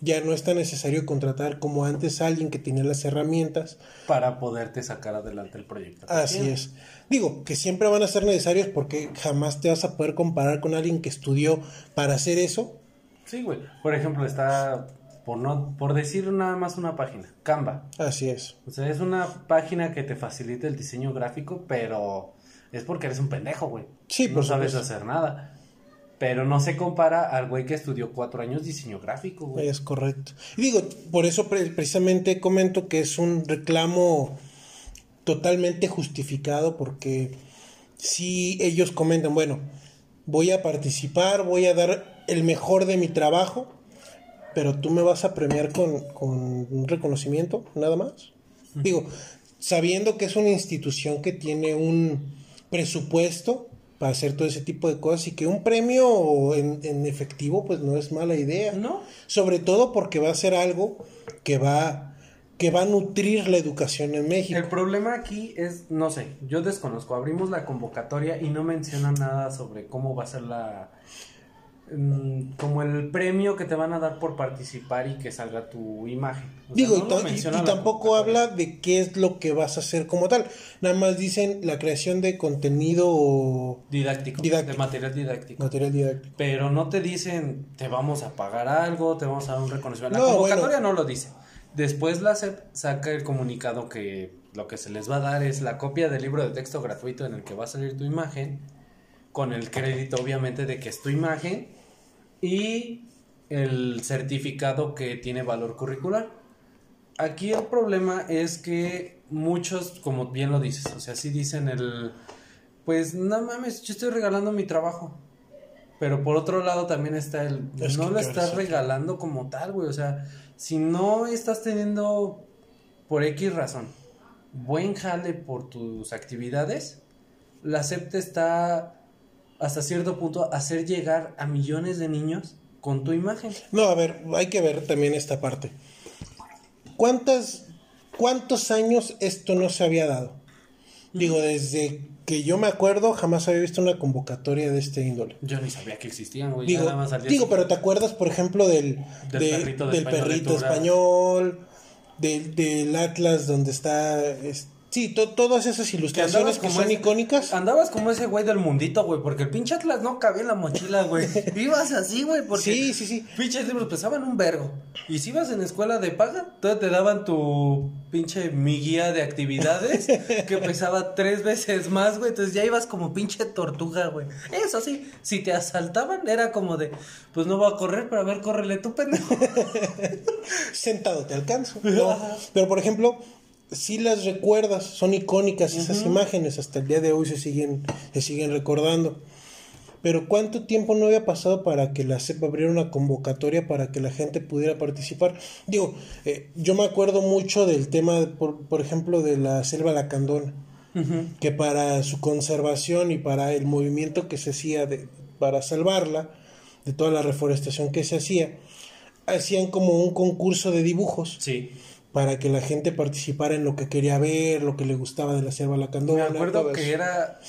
S2: ya no es tan necesario contratar como antes a alguien que tenía las herramientas
S1: para poderte sacar adelante el proyecto.
S2: Así es. Digo, que siempre van a ser necesarios porque jamás te vas a poder comparar con alguien que estudió para hacer eso.
S1: Sí, güey. Por ejemplo, está por no por decir nada más una página, Canva.
S2: Así es.
S1: O sea, es una página que te facilita el diseño gráfico, pero es porque eres un pendejo, güey.
S2: Sí,
S1: no sabes hacer nada. Pero no se compara al güey que estudió cuatro años diseño gráfico, güey.
S2: Es correcto. Y digo, por eso precisamente comento que es un reclamo totalmente justificado porque si ellos comentan, bueno, voy a participar, voy a dar el mejor de mi trabajo, pero tú me vas a premiar con, con un reconocimiento, nada más. Digo, sabiendo que es una institución que tiene un presupuesto para hacer todo ese tipo de cosas y que un premio en, en, efectivo pues no es mala idea.
S1: No.
S2: Sobre todo porque va a ser algo que va que va a nutrir la educación en México.
S1: El problema aquí es, no sé, yo desconozco, abrimos la convocatoria y no menciona nada sobre cómo va a ser la, como el premio que te van a dar por participar y que salga tu imagen.
S2: Digo, y, tampoco habla de qué es lo que vas a hacer como tal. Nada más dicen la creación de contenido
S1: didáctico, de material didáctico.
S2: Material didáctico.
S1: Pero no te dicen, te vamos a pagar algo, te vamos a dar un reconocimiento. La convocatoria no lo dice. Después la SEP saca el comunicado que lo que se les va a dar es la copia del libro de texto gratuito en el que va a salir tu imagen con el crédito obviamente de que es tu imagen y el certificado que tiene valor curricular. Aquí el problema es que muchos, como bien lo dices, o sea, sí dicen el, pues no mames, yo estoy regalando mi trabajo. Pero por otro lado también está el, no lo estás regalando como tal, güey, o sea, si no estás teniendo por X razón buen jale por tus actividades, la SEP está hasta cierto punto hacer llegar a millones de niños con tu imagen.
S2: No, a ver, hay que ver también esta parte. ¿Cuántas, ¿Cuántos años esto no se había dado? Digo, desde que yo me acuerdo, jamás había visto una convocatoria de este índole.
S1: Yo ni sabía que existían, güey.
S2: Digo, digo pero ¿te acuerdas, por ejemplo, del, del perrito, español, del, del, Atlas donde está... Sí, todas esas ilustraciones que, son icónicas.
S1: Andabas como ese güey del mundito, güey, porque el pinche Atlas no cabía en la mochila, güey. Ibas así, güey, porque.
S2: Sí, sí, sí.
S1: Pinches libros pesaban un vergo. Y si ibas en escuela de paga, todavía te daban tu pinche mi guía de actividades, que pesaba tres veces más, güey. Entonces ya ibas como pinche tortuga, güey. Eso sí, si te asaltaban, era como de, pues no voy a correr, pero a ver, córrele tú, pendejo.
S2: Sentado te alcanzo. Pero por ejemplo si las recuerdas, son icónicas esas imágenes, hasta el día de hoy se siguen, se siguen recordando. Pero ¿cuánto tiempo no había pasado para que la CEP abriera una convocatoria para que la gente pudiera participar? Digo, eh, yo me acuerdo mucho del tema, por, ejemplo, de la selva lacandona, que para su conservación y para el movimiento que se hacía de, para salvarla, de toda la reforestación que se hacía, hacían como un concurso de dibujos.
S1: Sí
S2: para que la gente participara en lo que quería ver, lo que le gustaba de la selva lacandona.
S1: Me acuerdo que era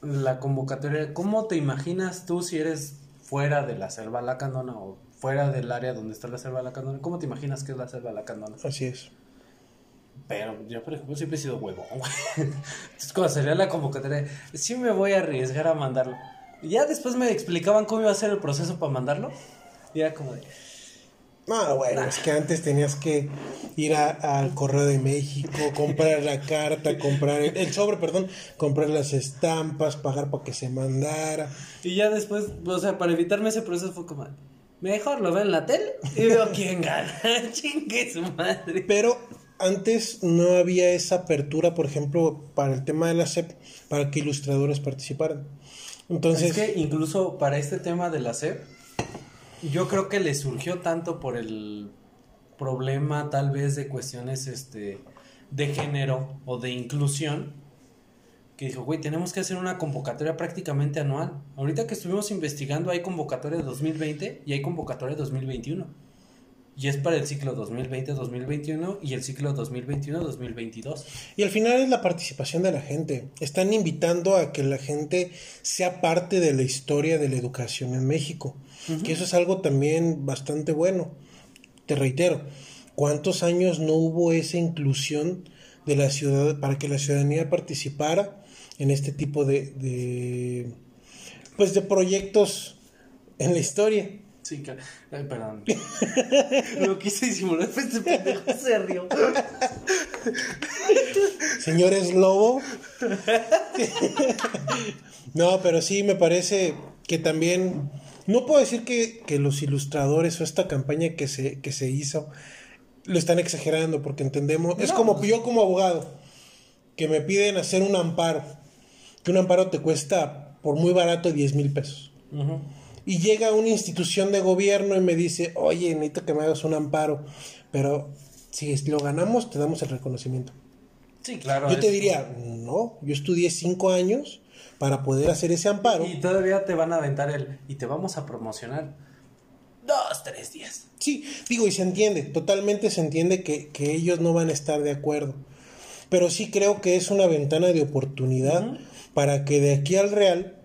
S1: la convocatoria. ¿Cómo te imaginas tú si eres fuera de la selva lacandona o fuera del área donde está la selva lacandona? ¿Cómo te imaginas que es la selva lacandona?
S2: Así es.
S1: Pero yo, por ejemplo, siempre he sido huevón, Entonces, cuando sería la convocatoria, sí me voy a arriesgar a mandarlo. Y ya después me explicaban cómo iba a ser el proceso para mandarlo. Y era como de,
S2: no, bueno, es que antes tenías que ir al correo de México, comprar la carta, comprar el, sobre, perdón, comprar las estampas, pagar para que se mandara.
S1: Y ya después, o sea, para evitarme ese proceso fue como, mejor lo veo en la tele y veo quién gana. Chingue su madre.
S2: Pero antes no había esa apertura, por ejemplo, para el tema de la SEP, para que ilustradores participaran. Entonces,
S1: es que incluso para este tema de la SEP yo creo que le surgió tanto por el problema tal vez de cuestiones este de género o de inclusión que dijo, güey, tenemos que hacer una convocatoria prácticamente anual. Ahorita que estuvimos investigando hay convocatoria de 2020 y hay convocatoria de 2021. Y es para el ciclo 2020-2021 y el ciclo 2021-2022.
S2: Y al final es la participación de la gente. Están invitando a que la gente sea parte de la historia de la educación en México. Que eso es algo también bastante bueno. Te reitero, ¿cuántos años no hubo esa inclusión de la ciudad para que la ciudadanía participara en este tipo de, de pues de proyectos en la historia?
S1: Sí, que... Ay, perdón. Lo quise disimular, pues este pendejo se rió.
S2: Señores Lobo. no, pero sí me parece que también. No puedo decir que, que, los ilustradores o esta campaña que se, que se hizo lo están exagerando, porque entendemos. es como yo como abogado, que me piden hacer un amparo. Que un amparo te cuesta por muy barato 10 mil pesos. Y llega una institución de gobierno y me dice, oye, necesito que me hagas un amparo. Pero si lo ganamos, te damos el reconocimiento.
S1: Sí, claro.
S2: Yo te diría, no, yo estudié cinco años para poder hacer ese amparo.
S1: Y todavía te van a aventar el, y te vamos a promocionar dos, tres días.
S2: Sí, digo, y se entiende, totalmente se entiende que, que ellos no van a estar de acuerdo. Pero sí creo que es una ventana de oportunidad para que de aquí al Real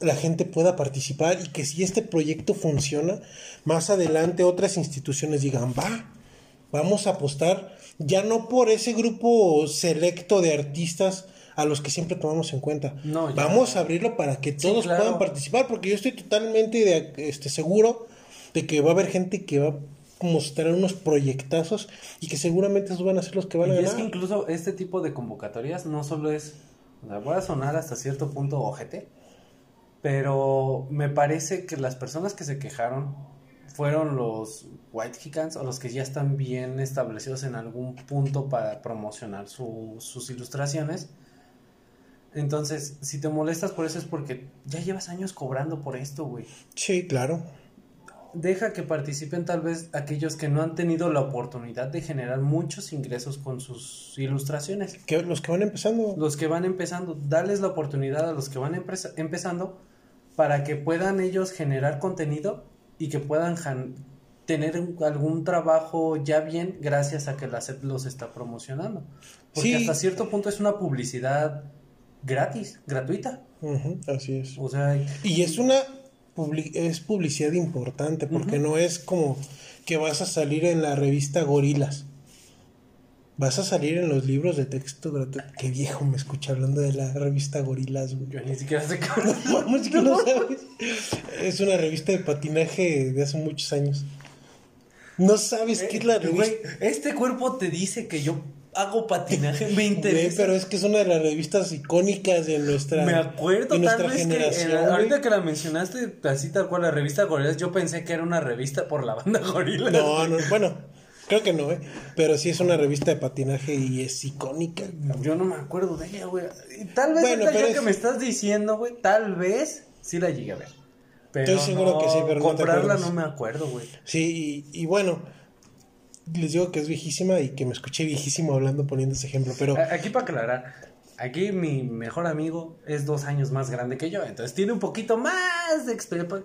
S2: la gente pueda participar y que si este proyecto funciona, más adelante otras instituciones digan, va, vamos a apostar ya no por ese grupo selecto de artistas a los que siempre tomamos en cuenta.
S1: No.
S2: Vamos a abrirlo para que todos
S1: Sí, claro.
S2: puedan participar, porque yo estoy totalmente de- este, seguro de que va a haber gente que va a mostrar unos proyectazos y que seguramente esos van a ser los que van a
S1: Y es
S2: ganar.
S1: que incluso este tipo de convocatorias no solo es, o sea, voy a sonar hasta cierto punto ojete, pero me parece que las personas que se quejaron fueron los White Hicans o los que ya están bien establecidos en algún punto para promocionar su- sus ilustraciones. Entonces, si te molestas por eso es porque ya llevas años cobrando por esto, güey.
S2: Sí, claro.
S1: Deja que participen tal vez aquellos que no han tenido la oportunidad de generar muchos ingresos con sus ilustraciones.
S2: Que los que van empezando.
S1: Los que van empezando, darles la oportunidad a los que van empezando para que puedan ellos generar contenido y que puedan tener algún trabajo ya bien gracias a que la SEP los está promocionando. Porque
S2: Sí.
S1: hasta cierto punto es una publicidad gratis, gratuita.
S2: Así es.
S1: O sea,
S2: Y es una publi- es publicidad importante porque no es como que vas a salir en la revista Gorilas. Vas a salir en los libros de texto gratuito. Qué viejo me escucha hablando de la revista Gorilas, güey.
S1: yo ni siquiera sé.
S2: Vamos, que no sabes. Es una revista de patinaje de hace muchos años. No sabes qué es la
S1: Eh,
S2: revista.
S1: güey, este cuerpo te dice que yo hago patinaje, me interesa.
S2: pero es que es una de las revistas icónicas de nuestra,
S1: Me acuerdo
S2: de nuestra
S1: tal vez que
S2: generación.
S1: en la- ahorita que la mencionaste así tal cual la revista Gorilas, yo pensé que era una revista por la banda Gorilas.
S2: No, no, bueno, creo que no, ¿eh? Pero sí es una revista de patinaje y es icónica.
S1: Yo no me acuerdo de ella, güey. Tal vez
S2: Bueno, pero es-
S1: que me estás diciendo, güey, tal vez sí la llegué a ver. Pero
S2: Estoy seguro
S1: no,
S2: que sí, pero no te
S1: comprarla no me acuerdo, güey.
S2: Sí, y, y bueno, les digo que es viejísima y que me escuché viejísimo hablando poniendo ese ejemplo, pero
S1: Aquí para aclarar, aquí mi mejor amigo es dos años más grande que yo, entonces tiene un poquito más de experiencia,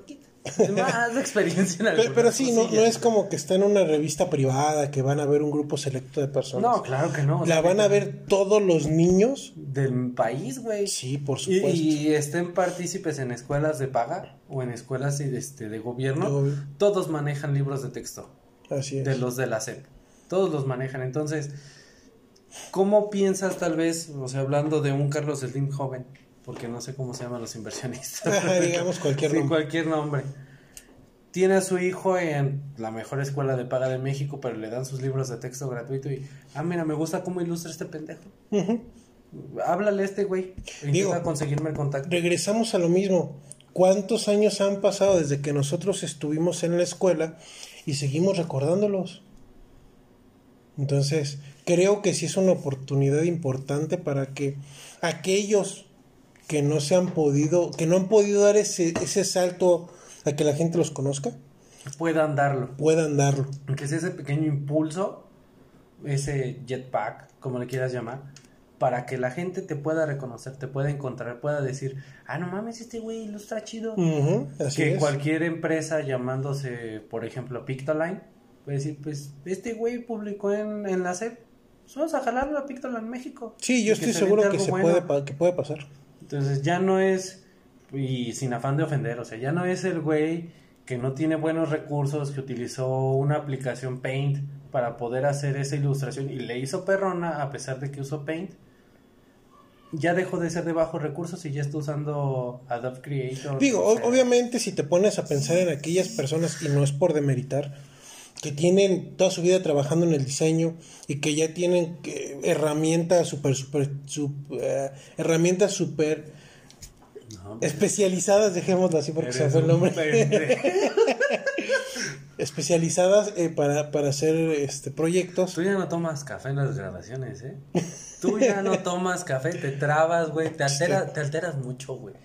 S1: más de experiencia en
S2: pero, sí, no, es como que está en una revista privada que van a ver un grupo selecto de personas.
S1: No, claro que no. o
S2: La
S1: sea,
S2: van a ver todos los niños.
S1: del país, güey.
S2: Sí, por supuesto.
S1: y estén partícipes en escuelas de paga o en escuelas este, de gobierno,
S2: De gobierno.
S1: todos manejan libros de texto,
S2: Así es.
S1: de los de la SEP. Todos los manejan. Entonces, ¿cómo piensas tal vez, o sea, hablando de un Carlos Slim joven, porque no sé cómo se llaman los inversionistas.
S2: Ajá, digamos cualquier
S1: Sí,
S2: nombre.
S1: cualquier nombre. Tiene a su hijo en la mejor escuela de paga de México, pero le dan sus libros de texto gratuito y, ah, mira, me gusta cómo ilustra este pendejo. Háblale a este güey. e
S2: Digo,
S1: Intenta conseguirme el contacto.
S2: Regresamos a lo mismo. ¿Cuántos años han pasado desde que nosotros estuvimos en la escuela y seguimos recordándolos? Entonces, creo que sí es una oportunidad importante para que aquellos que no se han podido, que no han podido dar ese, ese salto a que la gente los conozca,
S1: Puedan darlo.
S2: puedan darlo.
S1: Sea ese pequeño impulso, ese jetpack, como le quieras llamar, para que la gente te pueda reconocer, te pueda encontrar, pueda decir, ah, no mames, este güey ilustra chido.
S2: Así
S1: que
S2: es.
S1: cualquier empresa llamándose, por ejemplo, Pictoline, puede decir, pues este güey publicó en, en la SEP, pues vamos a jalarlo a Pictoline México.
S2: Sí, yo estoy
S1: se
S2: seguro que se puede, que puede pasar.
S1: Entonces ya no es, y sin afán de ofender, o sea, ya no es el güey que no tiene buenos recursos, que utilizó una aplicación Paint para poder hacer esa ilustración y le hizo perrona a pesar de que usó Paint. Ya dejó de ser de bajos recursos y ya está usando Adobe Creator.
S2: Digo,
S1: o
S2: o-
S1: sea,
S2: obviamente si te pones a pensar en aquellas personas, y no es por demeritar, que tienen toda su vida trabajando en el diseño y que ya tienen eh, herramientas super, super, sup- eh, herramientas super
S1: no,
S2: especializadas, dejémoslo así porque se fue el nombre, especializadas eh, para, para hacer este proyectos.
S1: Tú ya no tomas café en las grabaciones, ¿eh? Tú ya no tomas café, te trabas, güey, te, altera, te alteras mucho, güey.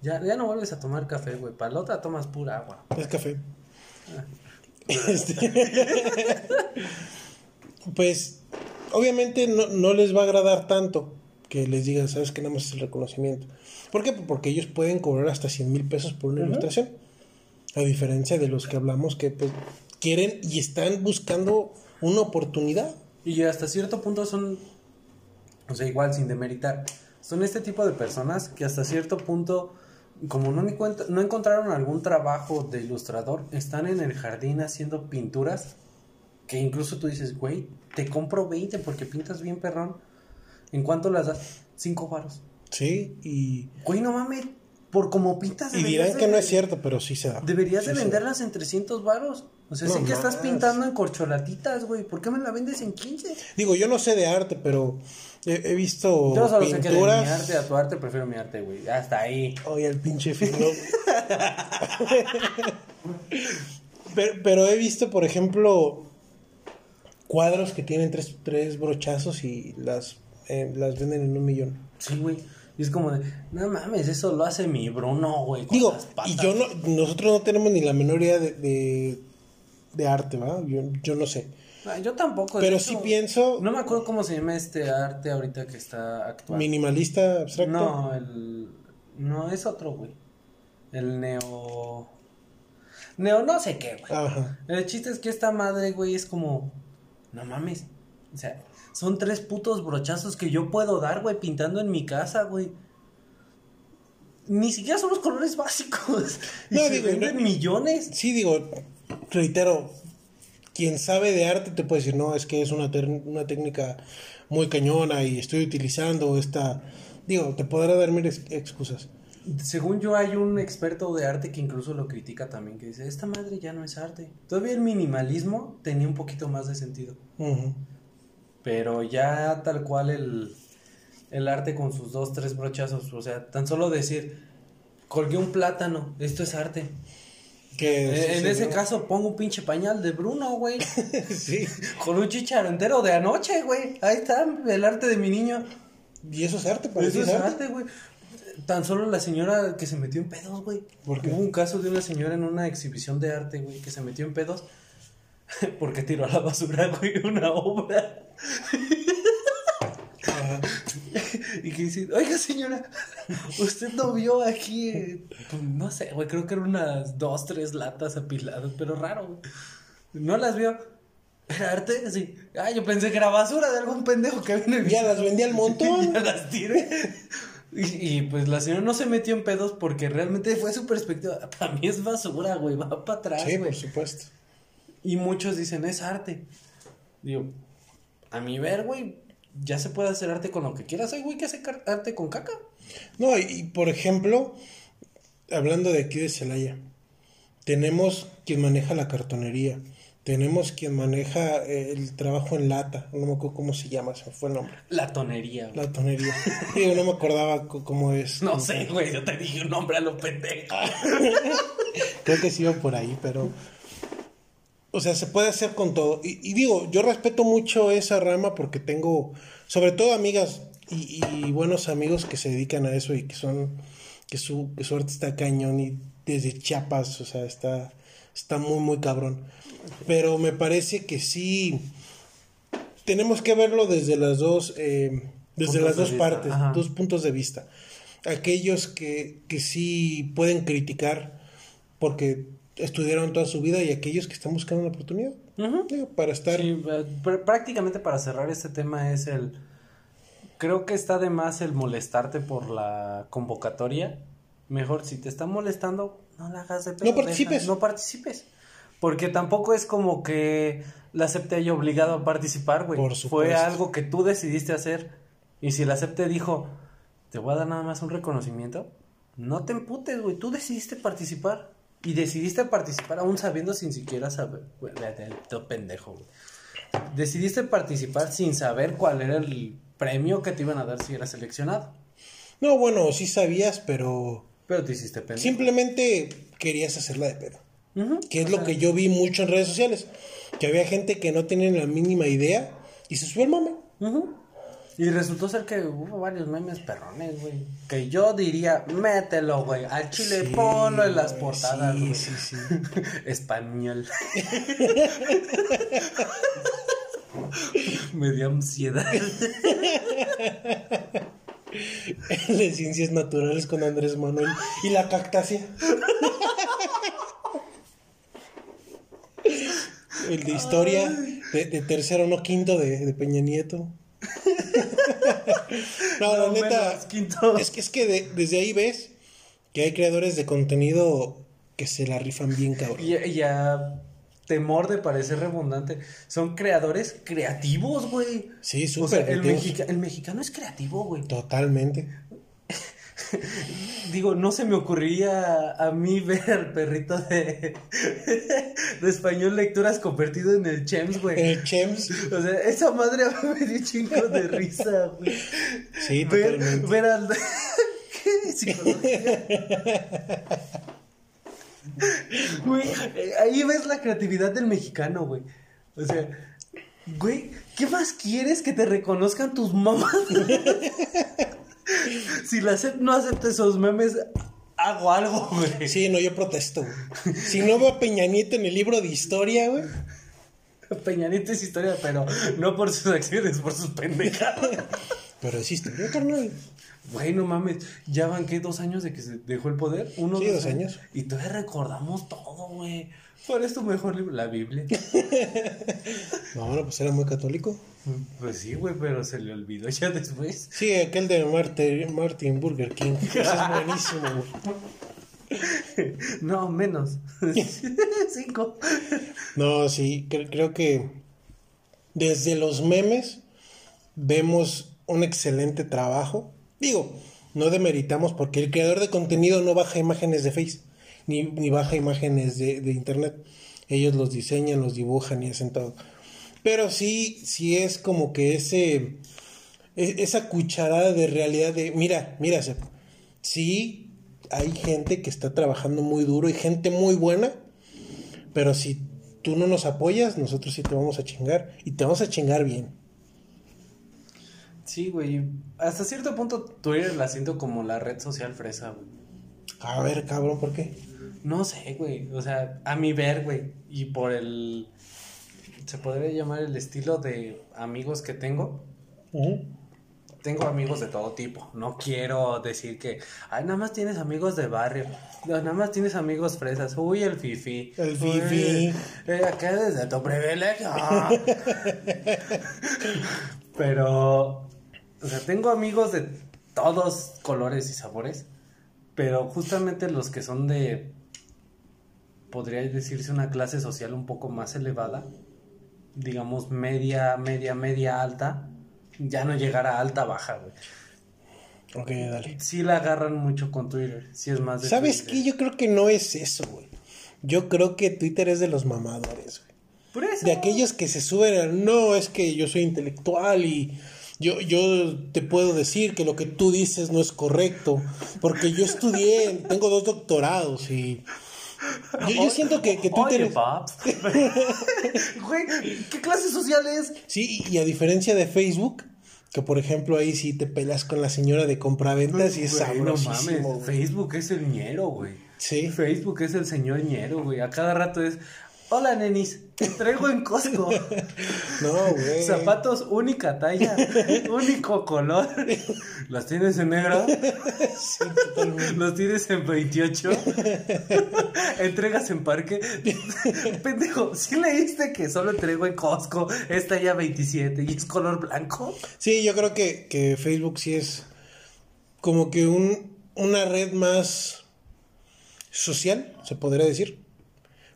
S1: Ya, ya no vuelves a tomar café, güey. Para la otra tomas pura agua.
S2: Es café. Este, pues, obviamente no, no les va a agradar tanto que les digan, sabes que nada más es el reconocimiento. ¿Por qué? Porque ellos pueden cobrar hasta 100 mil pesos por una ilustración. A diferencia de los que hablamos que pues, quieren y están buscando una oportunidad.
S1: Y hasta cierto punto son, o sea, igual sin demeritar, son este tipo de personas que hasta cierto punto, como no, no encontraron algún trabajo de ilustrador, están en el jardín haciendo pinturas que incluso tú dices, güey, te compro 20 porque pintas bien perrón. ¿En cuánto las das? 5 varos.
S2: Sí, y,
S1: Güey, no mames, por como pintas
S2: y dirán
S1: de-
S2: que no es cierto, pero sí se da.
S1: Deberías
S2: Sí
S1: de venderlas en 300 varos. O sea,
S2: No
S1: sé que estás pintando en corcholatitas, güey. ¿Por qué me la vendes en 15?
S2: Digo, yo no sé de arte, pero he, he visto
S1: Yo solo sé que de mi
S2: pinturas.
S1: arte a tu arte prefiero mi arte, güey. Hasta ahí.
S2: Oye, el pinche fino. pero, pero he visto, por ejemplo, cuadros que tienen tres, tres brochazos y las, eh, las venden en un millón.
S1: Sí, güey. Y es como de, no mames, eso lo hace mi Bruno, güey.
S2: Digo,
S1: las patas".
S2: y yo no, nosotros no tenemos ni la menor idea de, de, de arte, ¿va? Yo, yo no sé.
S1: Ah, yo tampoco.
S2: Pero
S1: hecho,
S2: sí pienso,
S1: No me acuerdo cómo se llama este arte ahorita que está actual.
S2: minimalista, abstracto.
S1: No, el. No, es otro, güey. El neo. Neo, no sé qué, güey.
S2: Ajá.
S1: El chiste es que esta madre, güey, es como. No mames. O sea, son tres putos brochazos que yo puedo dar, güey, pintando en mi casa, güey. Ni siquiera son los colores básicos. Y
S2: No,
S1: se
S2: digo,
S1: venden
S2: no-
S1: millones.
S2: Sí, digo, reitero, quien sabe de arte te puede decir, no, es que es una, una técnica muy cañona y estoy utilizando esta... Digo, te podrá dar mil ex- excusas.
S1: Según yo, hay un experto de arte que incluso lo critica también, que dice, esta madre ya no es arte. Todavía el minimalismo tenía un poquito más de sentido. Pero ya tal cual el, el arte con sus dos, tres brochazos, o sea, tan solo decir, colgué un plátano, esto es arte.
S2: Que,
S1: Eh,
S2: sí,
S1: en ese caso pongo un pinche pañal de Bruno, güey.
S2: sí.
S1: con un chicharo entero de anoche, güey. Ahí está el arte de mi niño.
S2: Y eso es arte, para
S1: Eso
S2: es arte.
S1: güey. Tan solo la señora que se metió en pedos, güey.
S2: ¿Por qué?
S1: Hubo un caso de una señora en una exhibición de arte, güey, que se metió en pedos porque tiró a la basura, güey, una obra. Y que dice, oiga señora, usted no vio aquí, eh, pues, no sé, güey, creo que eran unas dos, tres latas apiladas, pero raro, güey. No las vio. ¿Era arte? Sí. Ah, yo pensé que era basura de algún pendejo que viene
S2: Ya las vendí al montón.
S1: ya las tiré. Y, y, pues la señora no se metió en pedos porque realmente fue su perspectiva. Para mí es basura, güey, va para atrás,
S2: Sí,
S1: güey.
S2: por supuesto.
S1: Y muchos dicen, es arte. Digo, a mi ver, güey, ya se puede hacer arte con lo que quieras. Hay güey que hace arte con caca.
S2: No, y, y, por ejemplo, hablando de aquí de Celaya, tenemos quien maneja la cartonería, tenemos quien maneja eh, el trabajo en lata, no me acuerdo cómo se llama, se fue el nombre.
S1: La tonería, güey.
S2: La tonería. Digo, no me acordaba co- cómo es.
S1: No sé, güey, yo te dije un nombre a lo pendejo.
S2: Creo que sí iba por ahí, pero. O sea, se puede hacer con todo. Y, y digo, yo respeto mucho esa rama porque tengo, sobre todo amigas y, y buenos amigos que se dedican a eso y que son, que su, que su arte está cañón y desde Chiapas, o sea, está, está muy, muy cabrón. Pero me parece que sí, tenemos que verlo desde las dos, eh, Desde
S1: puntos
S2: las dos partes,
S1: Ajá.
S2: dos puntos de vista. Aquellos que, que sí pueden criticar porque estudiaron toda su vida y aquellos que están buscando una oportunidad digo, para estar...
S1: Sí, eh, pr- prácticamente para cerrar este tema es el... Creo que está de más el molestarte por la convocatoria. Mejor si te está molestando, no la hagas de pedo.
S2: No participes.
S1: deja- no participes. Porque tampoco es como que la SEP haya obligado a participar, güey. Fue algo que tú decidiste hacer. Y si la SEP te dijo, te voy a dar nada más un reconocimiento, no te emputes, güey. Tú decidiste participar. Y decidiste participar aún sabiendo sin siquiera saber. Güey, todo pendejo, güey. Decidiste participar sin saber cuál era el premio que te iban a dar si eras seleccionado.
S2: No, bueno, sí sabías, pero
S1: Pero te hiciste pendejo.
S2: simplemente querías hacerla de pedo. Que es lo que yo vi mucho en redes sociales. Que había gente que no tenía la mínima idea y se subió el mame.
S1: Y resultó ser que hubo varios memes perrones, güey. Que yo diría, mételo, güey. Al chile
S2: Sí,
S1: ponlo en las portadas, güey.
S2: sí, sí.
S1: Español. Me dio ansiedad.
S2: El de ciencias naturales con Andrés Manuel y la cactácea. El de historia de, de tercero, no quinto de, de Peña Nieto. No, la neta.
S1: menos.
S2: Es que, es que de- desde ahí ves que hay creadores de contenido que se la rifan bien, cabrón.
S1: Y, y a temor de parecer redundante, son creadores creativos, güey.
S2: Sí,
S1: O
S2: súper
S1: sea, el, mexica- el mexicano es creativo, güey.
S2: Totalmente.
S1: Digo, no se me ocurría a mí ver al perrito de, de español lecturas convertido en el Chems, güey.
S2: El Chems.
S1: O sea, esa madre me dio chingo de risa, güey.
S2: Sí,
S1: ver,
S2: totalmente.
S1: ver al... ¿Qué psicología? Güey, ahí ves la creatividad del mexicano, güey. O sea, güey, ¿qué más quieres que te reconozcan tus mamás? si la SEP no acepta esos memes, hago algo, güey.
S2: Sí, no, yo protesto, güey. Si no veo a Peña Nieto en el libro de historia, güey.
S1: Peña Nieto es historia, pero no por sus acciones, por sus pendejadas.
S2: Pero es historia, carnal.
S1: Güey, no mames, ya van qué dos años de que se dejó el poder, uno
S2: Sí, dos años.
S1: Y todavía recordamos todo, güey. ¿Cuál es tu mejor libro? La Biblia.
S2: No, no, pues era muy católico.
S1: Pues sí, güey, pero se le olvidó ya después.
S2: Sí, aquel de Martin, Martin Burger King. Ese es buenísimo, güey.
S1: No, menos. Cinco.
S2: No, sí, cre- creo que desde los memes vemos un excelente trabajo. Digo, no demeritamos porque el creador de contenido no baja imágenes de Face, ni, ni baja imágenes de, de Internet. Ellos los diseñan, los dibujan y hacen todo. Pero sí, sí es como que ese, e- esa cucharada de realidad de, mira, mira, Sep, sí hay gente que está trabajando muy duro y gente muy buena, pero si tú no nos apoyas, nosotros sí te vamos a chingar y te vamos a chingar bien.
S1: Sí, güey. Hasta cierto punto Twitter la siento como la red social fresa, güey.
S2: A ver, cabrón, ¿por qué?
S1: No sé, güey. O sea, a mi ver, güey. Y por el. Se podría llamar el estilo de amigos que tengo. Tengo amigos de todo tipo. No quiero decir que, ay, nada más tienes amigos de barrio. No, nada más tienes amigos fresas. Uy, el fifi.
S2: El
S1: Uy,
S2: fifí.
S1: eh, acá desde tu privilegio. pero, o sea, tengo amigos de todos colores y sabores. Pero justamente los que son de, podría decirse una clase social un poco más elevada. Digamos media, media, media alta. Ya no llegar a alta, baja, güey.
S2: Ok, dale.
S1: Sí la agarran mucho con Twitter. Sí es más de
S2: ¿Sabes
S1: Twitter.
S2: qué? Yo creo que no es eso, güey. Yo creo que Twitter es de los mamadores, güey.
S1: Por eso.
S2: De aquellos que se suben a, no, es que yo soy intelectual y yo, yo te puedo decir que lo que tú dices no es correcto, porque yo estudié, tengo dos doctorados y... Yo, yo siento que, que Twitter...
S1: Oye,
S2: es-.
S1: Güey, ¿qué clase social es?
S2: Sí, y a diferencia de Facebook, que por ejemplo ahí sí te peleas con la señora de compraventas y es
S1: Güey, no
S2: sabrosísimo,
S1: mames.
S2: güey.
S1: Facebook es el ñero, güey.
S2: Sí.
S1: Facebook es el señor ñero, güey. A cada rato es. Hola, nenis. Te traigo en Costco.
S2: No, güey.
S1: Zapatos única talla, único color. ¿Los tienes en negro?
S2: Sí, totalmente.
S1: ¿Los tienes en 28? ¿Entregas en parque? Pendejo, ¿sí leíste que solo entrego en Costco? Es talla 27 y es color blanco.
S2: Sí, yo creo que, que Facebook sí es como que un, una red más social, se podría decir.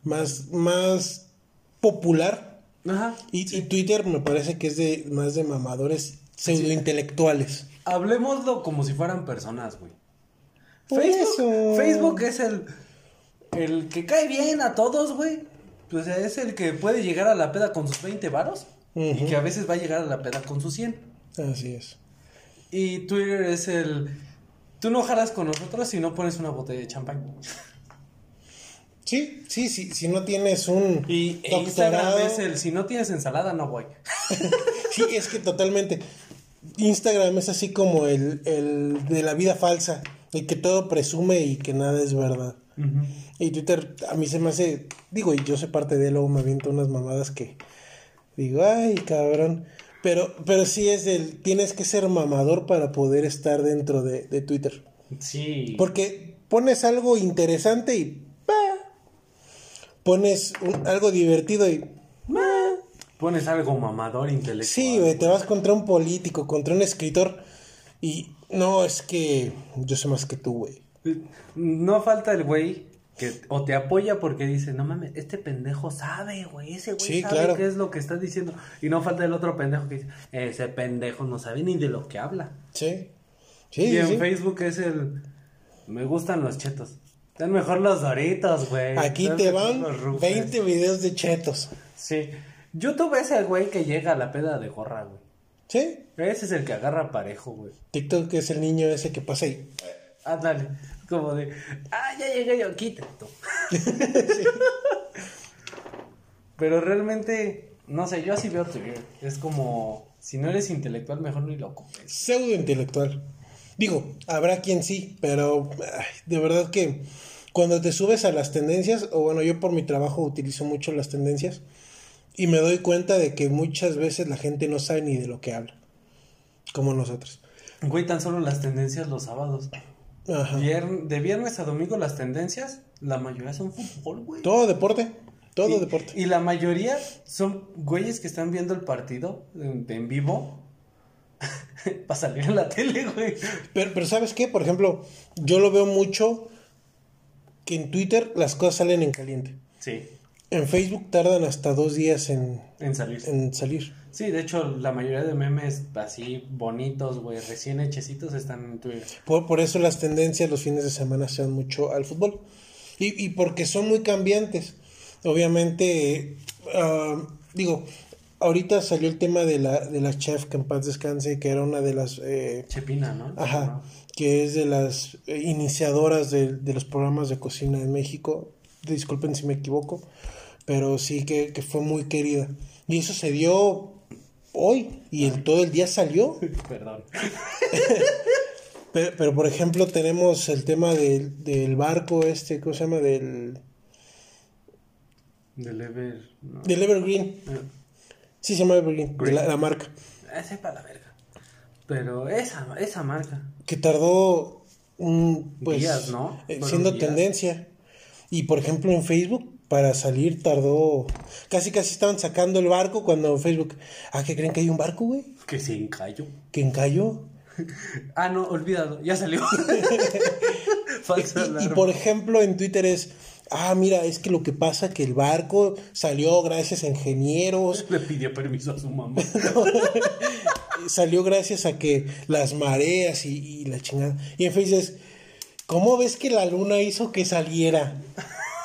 S2: Más, más popular.
S1: Ajá.
S2: Y, y Twitter me parece que es de más de mamadores pseudointelectuales.
S1: Hablemoslo como si fueran personas, güey.
S2: Por
S1: Facebook,
S2: eso.
S1: Facebook es el, el que cae bien a todos, güey. Pues es el que puede llegar a la peda con sus 20 varos y que a veces va a llegar a la peda con sus 100.
S2: Así es.
S1: Y Twitter es el... Tú no jalas con nosotros si no pones una botella de champán.
S2: Sí, sí, sí, si no tienes un
S1: Y Instagram es el... Si no tienes ensalada, no voy.
S2: Sí, es que totalmente. Instagram es así como el, el de la vida falsa, el que todo presume y que nada es verdad. Y Twitter a mí se me hace, digo, y yo soy parte de él, luego me aviento unas mamadas que digo, ay, cabrón. Pero, pero sí es el, tienes que ser mamador para poder estar dentro de, de Twitter.
S1: Sí.
S2: Porque pones algo interesante y... Pones un- algo divertido y...
S1: Pones algo mamador intelectual.
S2: Sí, güey, te vas contra un político, contra un escritor y no, es que yo sé más que tú, güey.
S1: No falta el güey que o te apoya porque dice, no mames, este pendejo sabe, güey, ese güey
S2: Sí,
S1: sabe
S2: claro.
S1: qué es lo que estás diciendo. Y no falta el otro pendejo que dice, ese pendejo no sabe ni de lo que habla.
S2: Sí. Sí,
S1: y en
S2: sí.
S1: Facebook es el, me gustan los chetos. Están mejor los doritos, güey.
S2: Aquí te van
S1: los Ruffles.
S2: 20 videos de chetos.
S1: Sí. YouTube es el güey que llega a la peda de gorra, güey.
S2: ¿Sí?
S1: Ese es el que agarra parejo, güey.
S2: TikTok es el niño ese que pasa y...
S1: Ándale. Como de, ah, ya llegué yo, quítate tú. Pero realmente, no sé, yo así veo Twitter. Es como, si no eres intelectual, mejor ni lo ocupes.
S2: Pseudo intelectual. Digo, habrá quien sí, pero ay, de verdad que cuando te subes a las tendencias, o bueno, yo por mi trabajo utilizo mucho las tendencias y me doy cuenta de que muchas veces la gente no sabe ni de lo que habla, como nosotros.
S1: Güey, tan solo las tendencias los sábados.
S2: Ajá.
S1: Vier- de viernes a domingo las tendencias, la mayoría son fútbol, güey.
S2: Todo deporte, todo
S1: y,
S2: deporte.
S1: Y la mayoría son güeyes que están viendo el partido en, en vivo para salir en la tele, güey.
S2: Pero, pero ¿sabes qué? Por ejemplo, yo lo veo mucho que en Twitter las cosas salen en caliente.
S1: Sí,
S2: En Facebook tardan hasta dos días en,
S1: en salir.
S2: en salir.
S1: Sí, de hecho, la mayoría de memes así bonitos, güey, recién hechecitos están en Twitter.
S2: Por, por eso las tendencias los fines de semana se dan mucho al fútbol. Y, y porque son muy cambiantes. Obviamente, ah, digo, ahorita salió el tema de la, de la chef que en paz descanse, que era una de las... eh,
S1: Chepina, ¿no?
S2: Ajá, que es de las eh, iniciadoras de, de los programas de cocina en México. Disculpen si me equivoco, pero sí que, que fue muy querida. Y eso se dio hoy y todo el día salió.
S1: Perdón.
S2: Pero, pero, por ejemplo tenemos el tema del, del barco este, ¿cómo se llama? Del,
S1: Del Ever. No.
S2: del Evergreen.
S1: Eh,
S2: Sí, se llama Evergreen,
S1: Green.
S2: la, la marca.
S1: Ese para la verga. Pero esa, esa marca.
S2: Que tardó un, pues,
S1: Días, ¿no?
S2: eh,
S1: Fueron
S2: siendo
S1: días.
S2: tendencia. Y por ejemplo en Facebook, para salir tardó, casi casi estaban sacando el barco cuando en Facebook, ah, ¿qué creen que hay un barco, güey?
S1: Que se encalló.
S2: Que encalló.
S1: Ah, no, olvídalo. Ya salió. Falsa
S2: Y, y,
S1: alarma.
S2: por ejemplo en Twitter es, ah, mira, es que lo que pasa que el barco salió gracias a ingenieros,
S1: Le pidió permiso a su mamá.
S2: salió gracias a que las mareas y, y la chingada. Y en Facebook es, ¿cómo ves que la luna hizo que saliera?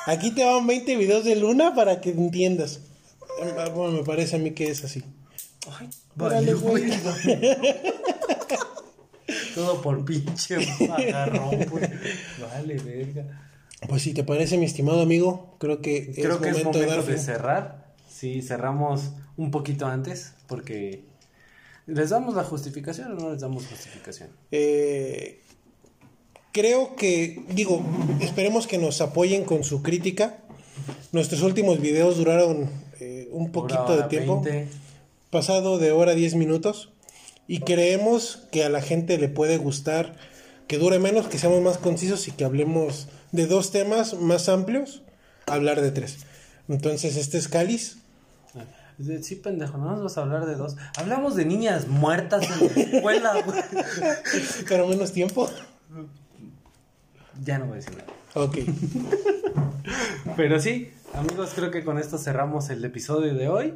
S2: Aquí te van 20 videos de luna para que entiendas. Bueno, me parece a mí que es así.
S1: Ay,
S2: Órale,
S1: vale,
S2: güey.
S1: Todo por pinche agarrón, güey. Vale, verga.
S2: Pues si te parece, mi estimado amigo, creo que
S1: Creo que es momento
S2: de
S1: cerrar. Sí, cerramos un poquito antes porque ¿les damos la justificación o no les damos justificación?
S2: Eh, creo que, digo, esperemos que nos apoyen con su crítica. Nuestros últimos videos duraron eh, un poquito
S1: Hora
S2: de tiempo,
S1: 20.
S2: pasado de hora 10 minutos, y creemos que a la gente le puede gustar que dure menos, que seamos más concisos y que hablemos de dos temas más amplios, hablar de tres. Entonces, este es Cáliz.
S1: Sí, pendejo, no nos vas a hablar de dos. Hablamos de niñas muertas en la escuela, güey.
S2: Pero menos tiempo.
S1: Ya no voy a decir nada.
S2: Ok.
S1: Pero sí, amigos, creo que con esto cerramos el episodio de hoy.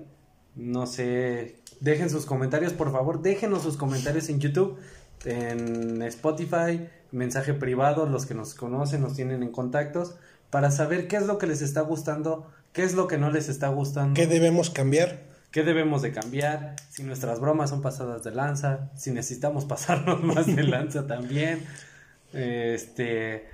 S1: No sé, dejen sus comentarios, por favor, déjenos sus comentarios en YouTube, en Spotify, mensaje privado, los que nos conocen, nos tienen en contactos, para saber qué es lo que les está gustando, qué es lo que no les está gustando.
S2: ¿Qué debemos cambiar?
S1: ¿Qué debemos de cambiar? Si nuestras bromas son pasadas de lanza, si necesitamos pasarnos más de lanza también. Este,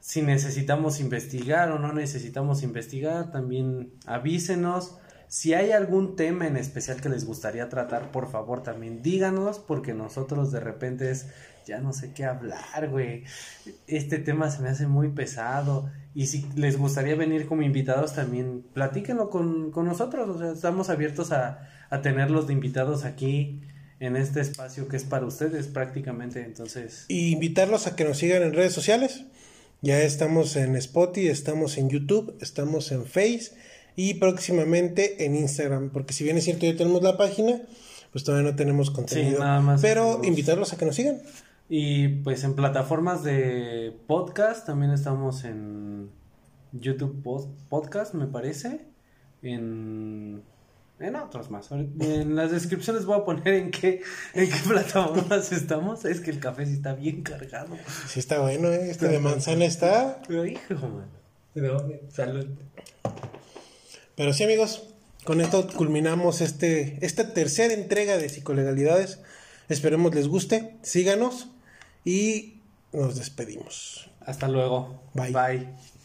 S1: si necesitamos investigar o no necesitamos investigar, también avísenos. Si hay algún tema en especial que les gustaría tratar, por favor también díganos, porque nosotros de repente es, ya no sé qué hablar, güey. Este tema se me hace muy pesado. Y si les gustaría venir como invitados, también platíquenlo con, con nosotros. O sea, estamos abiertos a, a tenerlos de invitados aquí en este espacio que es para ustedes prácticamente. Entonces,
S2: Y invitarlos a que nos sigan en redes sociales. Ya estamos en Spotify, estamos en YouTube, estamos en Face y próximamente en Instagram. Porque si bien es cierto, ya tenemos la página, pues todavía no tenemos contenido.
S1: nada más
S2: Pero
S1: tenemos-
S2: invitarlos a que nos sigan.
S1: Y pues en plataformas de podcast también estamos en YouTube Pod- Podcast, me parece. En, en otros más. En las descripciones voy a poner en qué, en qué plataformas estamos. Es que el café sí está bien cargado.
S2: Sí está bueno, ¿eh? Este de manzana está.
S1: Pero hijo, man. No, salud.
S2: Pero sí, amigos, con esto culminamos este, esta tercera entrega de psicolegalidades. Esperemos les guste, síganos y nos despedimos.
S1: Hasta luego.
S2: Bye.
S1: Bye.